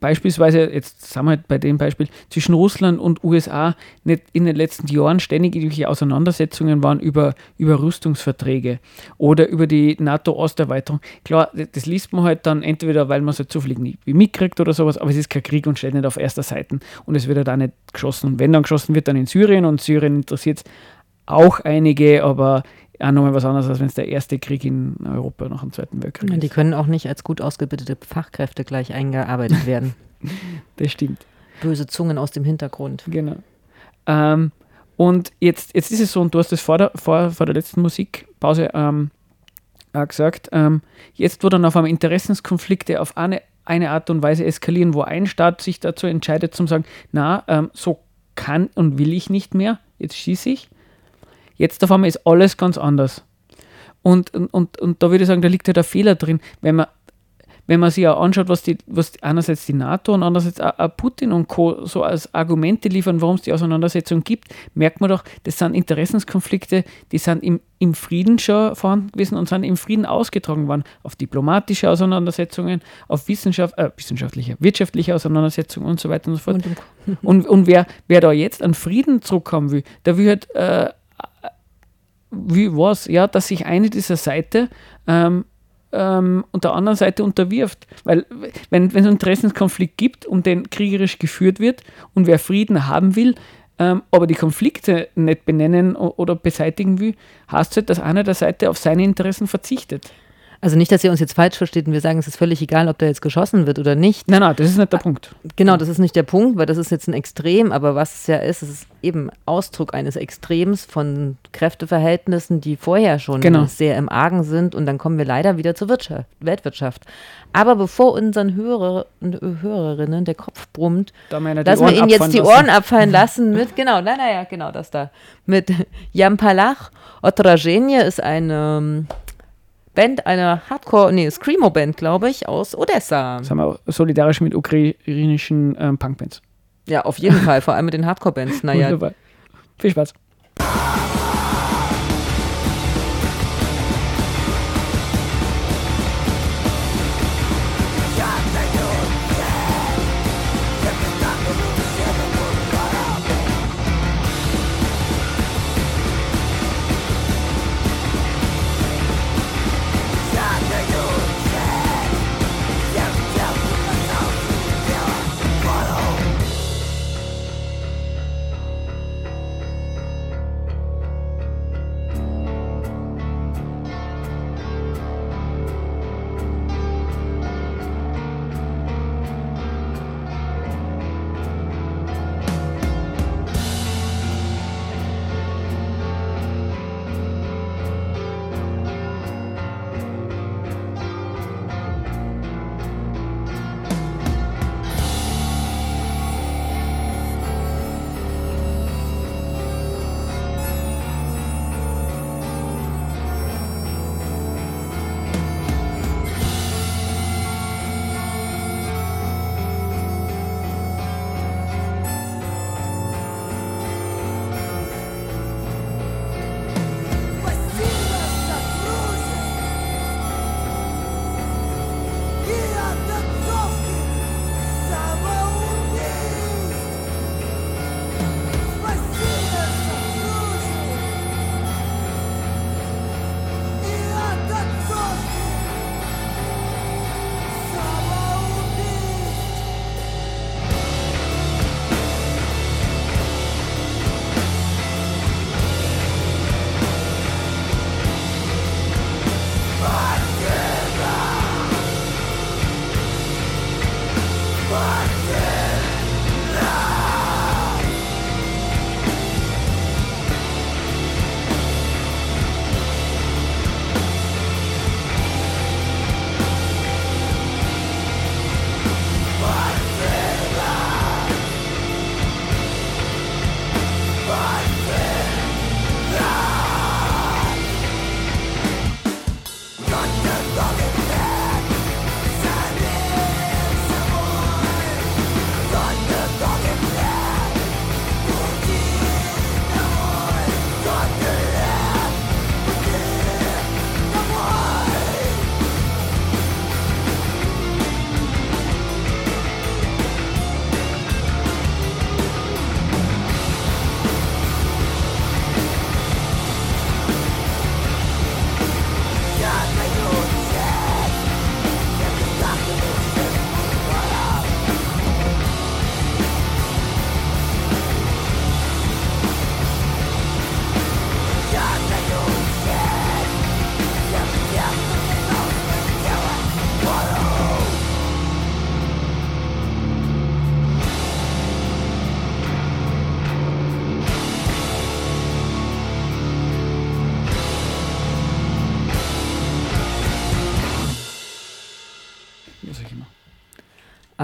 beispielsweise, jetzt sind wir halt bei dem Beispiel, zwischen Russland und USA nicht in den letzten Jahren ständig irgendwelche Auseinandersetzungen waren über, über Rüstungsverträge oder über die NATO-Osterweiterung. Klar, das, liest man halt dann entweder, weil man es halt zufällig nicht mitkriegt oder sowas, aber es ist kein Krieg und steht nicht auf erster Seite und es wird halt auch nicht geschossen. Und wenn dann geschossen wird, dann in Syrien und Syrien interessiert es auch einige, aber auch nochmal was anderes, als wenn es der erste Krieg in Europa nach dem Zweiten Weltkrieg Die ist. können auch nicht als gut ausgebildete Fachkräfte gleich eingearbeitet werden. <laughs> Das stimmt. Böse Zungen aus dem Hintergrund. Genau. Ähm, und jetzt, jetzt ist es so, und du hast es vor der, vor, vor der letzten Musikpause ähm, gesagt, ähm, jetzt wo dann auf einmal Interessenskonflikte auf eine, eine Art und Weise eskalieren, wo ein Staat sich dazu entscheidet, zum sagen, na, ähm, so kann und will ich nicht mehr, jetzt schieße ich. Jetzt auf einmal ist alles ganz anders. Und, und, und, da würde ich sagen, da liegt ja der Fehler drin, wenn man, wenn man sich auch anschaut, was, die, was einerseits die NATO und andererseits auch, Putin und Co. so als Argumente liefern, warum es die Auseinandersetzung gibt, merkt man doch, das sind Interessenskonflikte, die sind im, im Frieden schon vorhanden gewesen und sind im Frieden ausgetragen worden. Auf diplomatische Auseinandersetzungen, auf Wissenschaft, äh, wissenschaftliche, wirtschaftliche Auseinandersetzungen und so weiter und so fort. Und Und, und wer, wer da jetzt an Frieden zurückkommen will, der will halt, äh, wie was, ja, dass sich eine dieser Seite ähm, ähm, und der anderen Seite unterwirft. Weil, wenn es einen Interessenskonflikt gibt, um den kriegerisch geführt wird und wer Frieden haben will, ähm, aber die Konflikte nicht benennen oder beseitigen will, heißt es halt, dass einer der Seite auf seine Interessen verzichtet. Also nicht, dass ihr uns jetzt falsch versteht und wir sagen, es ist völlig egal, ob da jetzt geschossen wird oder nicht. Nein, nein, das ist nicht der Punkt. Genau, das ist nicht der Punkt, weil das ist jetzt ein Extrem, aber was es ja ist, es ist eben Ausdruck eines Extrems von Kräfteverhältnissen, die vorher schon Genau. sehr im Argen sind und dann kommen wir leider wieder zur Wirtschaft, Weltwirtschaft. Aber bevor unseren Hörer und Hörerinnen der Kopf brummt, Da lassen wir ihnen jetzt die lassen. Ohren abfallen lassen mit, <laughs> genau, nein, naja, genau das da, mit Jan Palach. Otrajenie ist eine ähm, Band, einer Hardcore, nee, Screamo-Band, glaube ich, aus Odessa. Sind wir auch solidarisch mit ukrainischen ähm, Punkbands. Ja, auf jeden Fall, vor allem mit den Hardcore-Bands. Naja, Wunderbar. Viel Spaß.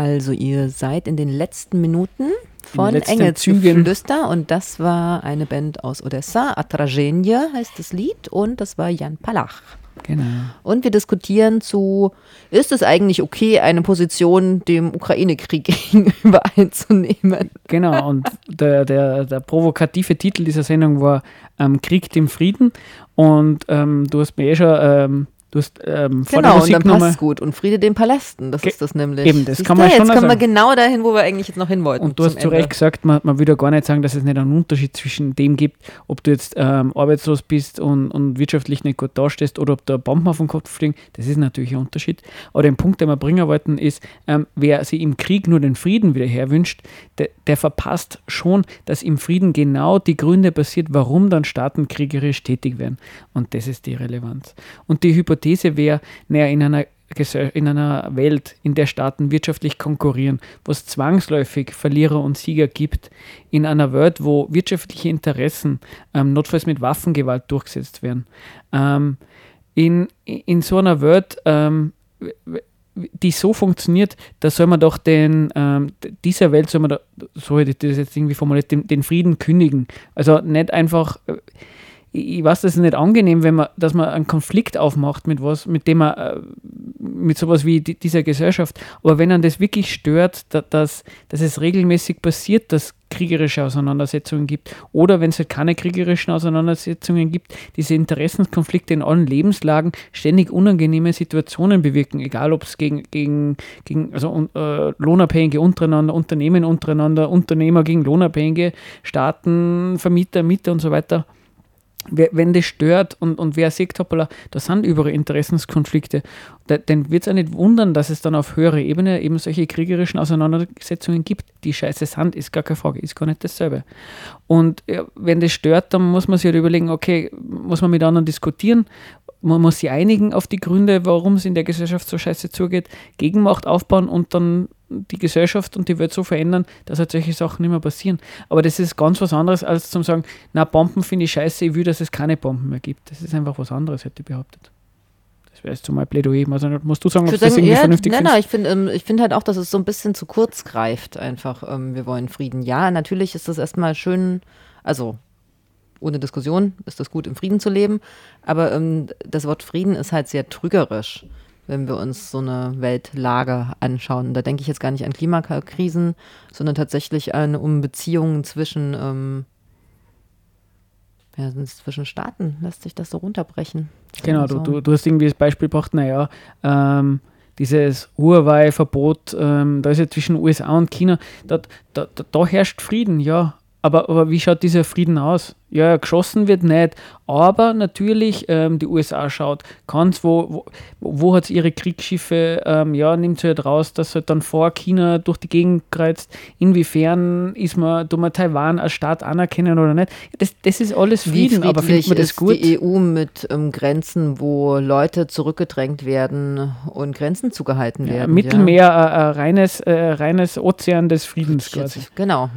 Also ihr seid in den letzten Minuten von Engelsgeflüster und das war eine Band aus Odessa, Atragenje heißt das Lied und das war Jan Palach. Genau. Und wir diskutieren zu, ist es eigentlich okay, eine Position dem Ukraine-Krieg <laughs> gegenüber einzunehmen? Genau, und der, der, der provokative Titel dieser Sendung war ähm, Krieg dem Frieden. Und ähm, du hast mir eh schon, ähm, du hast ähm, vor der Genau, und Musik dann nochmal. passt gut. Und Friede den Palästen, das Ge- ist das nämlich. eben, das Siehst kann man jetzt schon kommen wir genau dahin, wo wir eigentlich jetzt noch hin wollten. Und du hast zu Ende. Recht gesagt, man, man will ja gar nicht sagen, dass es nicht einen Unterschied zwischen dem gibt, ob du jetzt ähm, arbeitslos bist und, und wirtschaftlich nicht gut dastehst oder ob da Bomben auf den Kopf fliegen. Das ist natürlich ein Unterschied. Aber den Punkt, den wir bringen wollten, ist, ähm, wer sich im Krieg nur den Frieden wieder herwünscht, der, der verpasst schon, dass im Frieden genau die Gründe passiert, warum dann Staaten kriegerisch tätig werden. Und das ist die Relevanz. Und die Hypothese wäre, naja, in einer in einer Welt, in der Staaten wirtschaftlich konkurrieren, wo es zwangsläufig Verlierer und Sieger gibt, in einer Welt, wo wirtschaftliche Interessen ähm, notfalls mit Waffengewalt durchgesetzt werden. Ähm, in, in so einer Welt, ähm, die so funktioniert, da soll man doch den, ähm, dieser Welt soll man da, so hätte ich das jetzt irgendwie formuliert, den, den Frieden kündigen. Also nicht einfach, äh, ich, weiß, das ist nicht angenehm, wenn man, dass man einen Konflikt aufmacht mit was, mit dem man, äh, mit sowas wie die, dieser Gesellschaft. Aber wenn man das wirklich stört, da, dass, dass es regelmäßig passiert, dass kriegerische Auseinandersetzungen gibt oder wenn es halt keine kriegerischen Auseinandersetzungen gibt, diese Interessenskonflikte in allen Lebenslagen ständig unangenehme Situationen bewirken, egal ob es gegen, gegen, gegen also, äh, Lohnabhängige untereinander, Unternehmen untereinander, Unternehmer gegen Lohnabhängige, Staaten, Vermieter, Mieter und so weiter. Wenn das stört und, und wer sieht, hoppala, da sind überall Interessenskonflikte, da, dann wird es auch nicht wundern, dass es dann auf höherer Ebene eben solche kriegerischen Auseinandersetzungen gibt. Die Scheiße sind, ist gar keine Frage, ist gar nicht dasselbe. Und wenn das stört, dann muss man sich halt überlegen, okay, muss man mit anderen diskutieren, man muss sich einigen auf die Gründe, warum es in der Gesellschaft so scheiße zugeht, Gegenmacht aufbauen und dann die Gesellschaft und die Welt so verändern, dass halt solche Sachen nicht mehr passieren. Aber das ist ganz was anderes, als zum sagen, na, Bomben finde ich scheiße, ich will, dass es keine Bomben mehr gibt. Das ist einfach was anderes, hätte ich behauptet. Das wäre jetzt so mein Plädoyer. Also musst du sagen, ob du das irgendwie ja, vernünftig nein, nein, ich finde ähm, ich find halt auch, dass es so ein bisschen zu kurz greift, einfach. Ähm, wir wollen Frieden. Ja, natürlich ist das erstmal schön, also ohne Diskussion ist es gut, im Frieden zu leben, aber ähm, das Wort Frieden ist halt sehr trügerisch, wenn wir uns so eine Weltlage anschauen. Da denke ich jetzt gar nicht an Klimakrisen, sondern tatsächlich an um Beziehungen zwischen, ähm, ja, zwischen Staaten, lässt sich das so runterbrechen. Genau, du, So. du, du hast irgendwie das Beispiel gebracht, naja, ähm, dieses Huawei-Verbot, ähm, da ist ja zwischen USA und China, da, da, da herrscht Frieden, ja. Aber, aber wie schaut dieser Frieden aus? Ja, geschossen wird nicht, aber natürlich, ähm, die USA schaut, kann's, wo, wo, wo hat ihre Kriegsschiffe, ähm, ja, nimmt sie halt raus, dass halt dann vor China durch die Gegend kreuzt. Inwiefern ist man, tut man Taiwan als Staat anerkennen oder nicht? Das, das ist alles Frieden, aber findet man das ist gut? die EU mit ähm, Grenzen, wo Leute zurückgedrängt werden und Grenzen zugehalten Ja, werden? Mittelmeer, äh, äh, reines, äh, reines Ozean des Friedens Ja. quasi. Genau.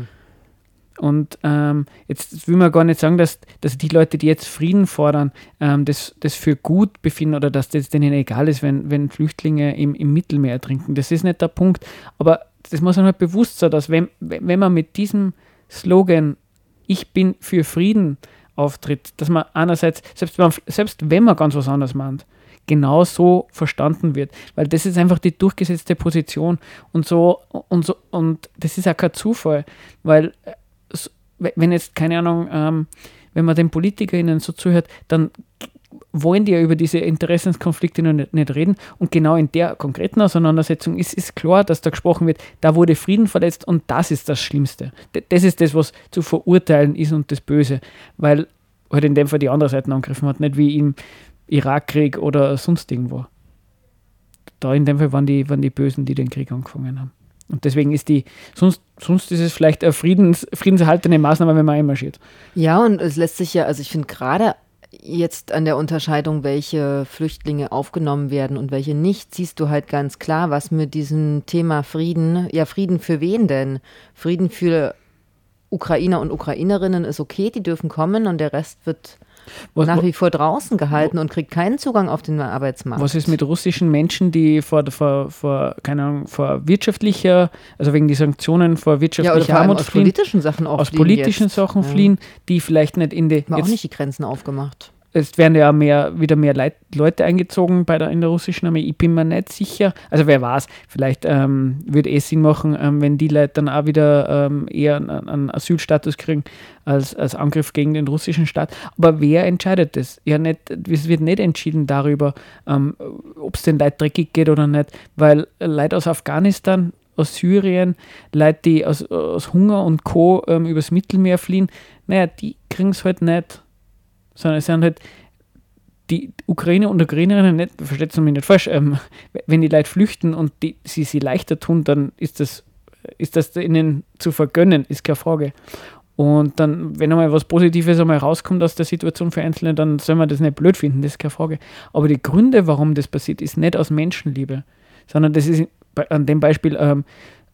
Und ähm, jetzt will man gar nicht sagen, dass, dass die Leute, die jetzt Frieden fordern, ähm, das, das für gut befinden oder dass das denen egal ist, wenn, wenn Flüchtlinge im, im Mittelmeer ertrinken. Das ist nicht der Punkt. Aber das muss man halt bewusst sein, dass wenn, wenn man mit diesem Slogan Ich bin für Frieden auftritt, dass man einerseits, selbst wenn man, selbst wenn man ganz was anderes meint, genau so verstanden wird. Weil das ist einfach die durchgesetzte Position und so und so und das ist auch kein Zufall, weil äh, wenn jetzt, keine Ahnung, ähm, wenn man den PolitikerInnen so zuhört, dann wollen die ja über diese Interessenskonflikte noch nicht, nicht reden. Und genau in der konkreten Auseinandersetzung ist, ist klar, dass da gesprochen wird, da wurde Frieden verletzt und das ist das Schlimmste. D- Das ist das, was zu verurteilen ist und das Böse. Weil halt in dem Fall die andere Seite angegriffen hat, nicht wie im Irakkrieg oder sonst irgendwo. Da in dem Fall waren die, waren die Bösen, die den Krieg angefangen haben. Und deswegen ist die, sonst, sonst ist es vielleicht eine Friedens, friedenserhaltende Maßnahme, wenn man einmarschiert. Ja, und es lässt sich ja, also ich finde gerade jetzt an der Unterscheidung, welche Flüchtlinge aufgenommen werden und welche nicht, siehst du halt ganz klar, was mit diesem Thema Frieden, ja, Frieden für wen denn? Frieden für Ukrainer und Ukrainerinnen ist okay, die dürfen kommen und der Rest wird Was, nach wie vor draußen gehalten und kriegt keinen Zugang auf den Arbeitsmarkt. Was ist mit russischen Menschen, die vor, vor, vor, keine Ahnung, vor wirtschaftlicher, also wegen die Sanktionen vor ja, wirtschaftlicher allem Armut aus fliehen, politischen Sachen auch aus fliehen politischen jetzt. Sachen Ja. fliehen, die vielleicht nicht in die. Haben auch nicht die Grenzen aufgemacht. Jetzt werden ja mehr, wieder mehr Leit, Leute eingezogen bei der, in der russischen Armee. Ich bin mir nicht sicher. Also wer weiß, vielleicht ähm, würde es Sinn machen, ähm, wenn die Leute dann auch wieder ähm, eher einen, einen Asylstatus kriegen als, als Angriff gegen den russischen Staat. Aber wer entscheidet das? Ja, nicht, es wird nicht entschieden darüber, ähm, ob es den Leuten dreckig geht oder nicht, weil Leute aus Afghanistan aus Syrien, Leute, die aus, aus Hunger und Co. Ähm, übers Mittelmeer fliehen, naja, die kriegen es halt nicht sondern es sind halt die Ukrainer und Ukrainerinnen nicht, versteht mich nicht falsch, ähm, wenn die Leute flüchten und die, sie sie leichter tun, dann ist das, ist das ihnen zu vergönnen, ist keine Frage. Und dann, wenn einmal was Positives einmal rauskommt aus der Situation für Einzelne, dann soll man das nicht blöd finden, das ist keine Frage. Aber die Gründe, warum das passiert, ist nicht aus Menschenliebe, sondern das ist an dem Beispiel ähm,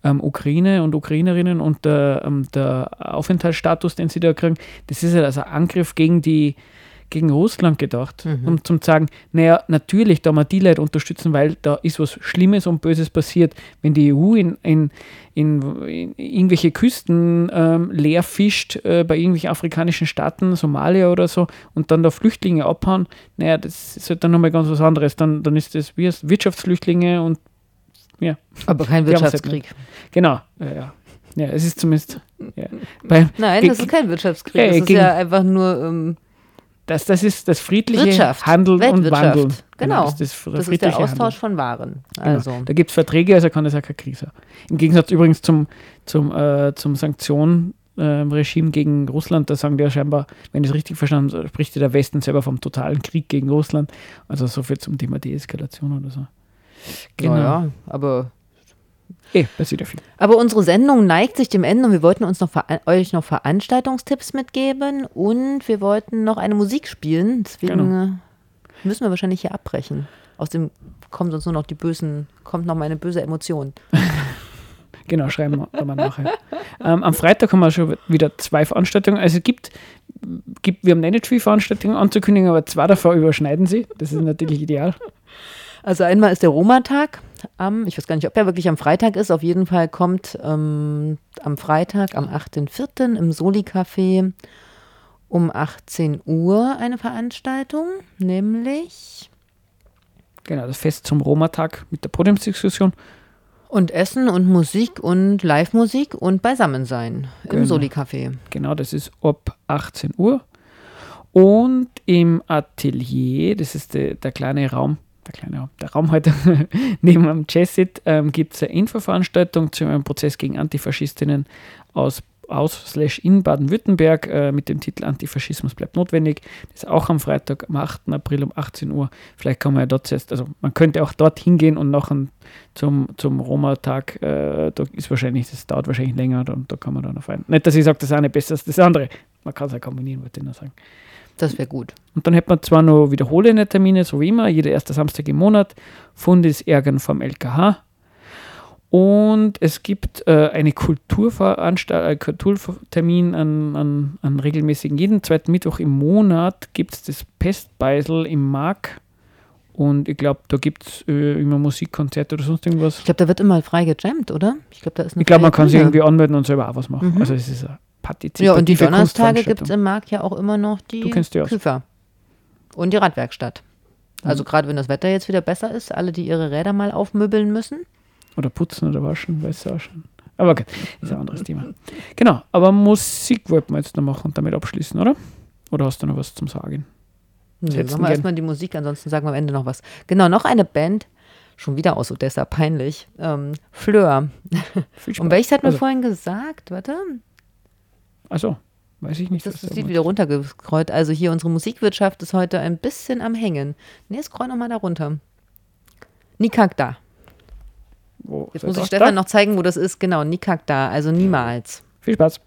ähm, Ukraine und Ukrainerinnen und der, ähm, der Aufenthaltsstatus, den sie da kriegen, das ist halt also ein Angriff gegen die, gegen Russland gedacht, Mhm. um zu sagen, naja, natürlich, da wir die Leute unterstützen, weil da ist was Schlimmes und Böses passiert, wenn die EU in, in, in, in irgendwelche Küsten ähm, leer fischt, äh, bei irgendwelchen afrikanischen Staaten, Somalia oder so, und dann da Flüchtlinge abhauen, naja, das ist halt dann nochmal ganz was anderes. Dann, dann ist das Wirtschaftsflüchtlinge und ja, Aber kein Wirtschaftskrieg. genau. Ja, ja. ja es ist zumindest. Ja. Bei, Nein, das ist kein Wirtschaftskrieg. Ja, das ist ja einfach nur ähm, Das, das ist das friedliche Wirtschaft, Handeln und. Wandeln. Genau. das ist das, das ist der Austausch Handeln. von Waren. Genau. Also, Da gibt es Verträge, also kann es auch kein Krieg sein. Im Gegensatz übrigens zum, zum, äh, zum Sanktionenregime gegen Russland, da sagen die ja scheinbar, wenn ich es richtig verstanden habe, spricht ja der Westen selber vom totalen Krieg gegen Russland. Also so viel zum Thema Deeskalation oder so. Genau. naja, aber Eh, passiert ja viel. Aber unsere Sendung neigt sich dem Ende und wir wollten uns noch euch noch Veranstaltungstipps mitgeben und wir wollten noch eine Musik spielen. Deswegen Genau. äh, müssen wir wahrscheinlich hier abbrechen. Aus dem kommt uns nur noch die bösen, kommt noch mal eine böse Emotion. <laughs> Genau, schreiben wir aber nachher. ähm, am Freitag haben wir schon wieder zwei Veranstaltungen. Also es gibt, gibt wir haben nicht viele Veranstaltungen anzukündigen, aber zwei davon überschneiden sie. Das ist natürlich ideal. Also einmal ist der Roma-Tag am, ich weiß gar nicht, ob er wirklich am Freitag ist, auf jeden Fall kommt ähm, am Freitag, am 8.4. im Soli-Café um 18 Uhr eine Veranstaltung, nämlich Genau, das Fest zum Roma-Tag mit der Podiumsdiskussion. und Essen und Musik und Live-Musik und Beisammensein im Genau. Soli-Café. Genau, das ist ab 18 Uhr. Und im Atelier, das ist der, der kleine Raum, der kleine Raum, der Raum heute <laughs> neben dem Jazzit, ähm, gibt es eine Infoveranstaltung zu einem Prozess gegen Antifaschistinnen aus aus in Baden-Württemberg äh, mit dem Titel Antifaschismus bleibt notwendig. Das ist auch am Freitag, am 8. April um 18 Uhr. Vielleicht kann man ja dort zuerst, also man könnte auch dort hingehen und nachher zum, zum Roma-Tag, äh, da ist wahrscheinlich, das dauert wahrscheinlich länger und da kann man dann auf einen. Nicht, dass ich sage, das eine besser als das andere. Man kann es ja kombinieren, wollte ich nur sagen. Das wäre gut. Und dann hätte man zwar noch wiederholende Termine, so wie immer, jeder erste Samstag im Monat. Fund ist Ärgern vom LKH. Und es gibt äh, eine Kulturveranstalt, äh, Kulturtermin an, an, an regelmäßigen, jeden zweiten Mittwoch im Monat gibt es das Pestbeisel im Mark. Und ich glaube, da gibt es äh, immer Musikkonzerte oder sonst irgendwas. Ich glaube, da wird immer frei gejammt, oder? Ich glaube, da ist eine Ich glaube, man kann sich irgendwie anmelden und selber auch was machen. Mhm. Also es ist eine partizipative Ja, und die Donnerstage gibt es im Markt ja auch immer noch die Du kennst die aus. Küfer. Und die Radwerkstatt. Also Mhm. gerade wenn das Wetter jetzt wieder besser ist, alle, die ihre Räder mal aufmöbeln müssen. Oder putzen oder waschen, weiß ich auch schon. Aber okay, ist ein anderes Thema. Genau, aber Musik wollten wir jetzt noch machen und damit abschließen, oder? Oder hast du noch was zum Sagen? Nee, machen du wir gern? erstmal die Musik, ansonsten sagen wir am Ende noch was. Genau, noch eine Band, schon wieder aus Odessa, peinlich. Ähm, Fleur. Viel Spaß. Und welches hat man also, vorhin gesagt? Warte, also, weiß ich nicht. das was ist da Lied war. wieder runtergescrollt. Also hier unsere Musikwirtschaft ist heute ein bisschen am Hängen. Nee, scroll nochmal da runter. Nikak da. Wo Jetzt muss ich Stefan Da? noch zeigen, wo das ist. Genau, Nikak da, also niemals. Viel Spaß.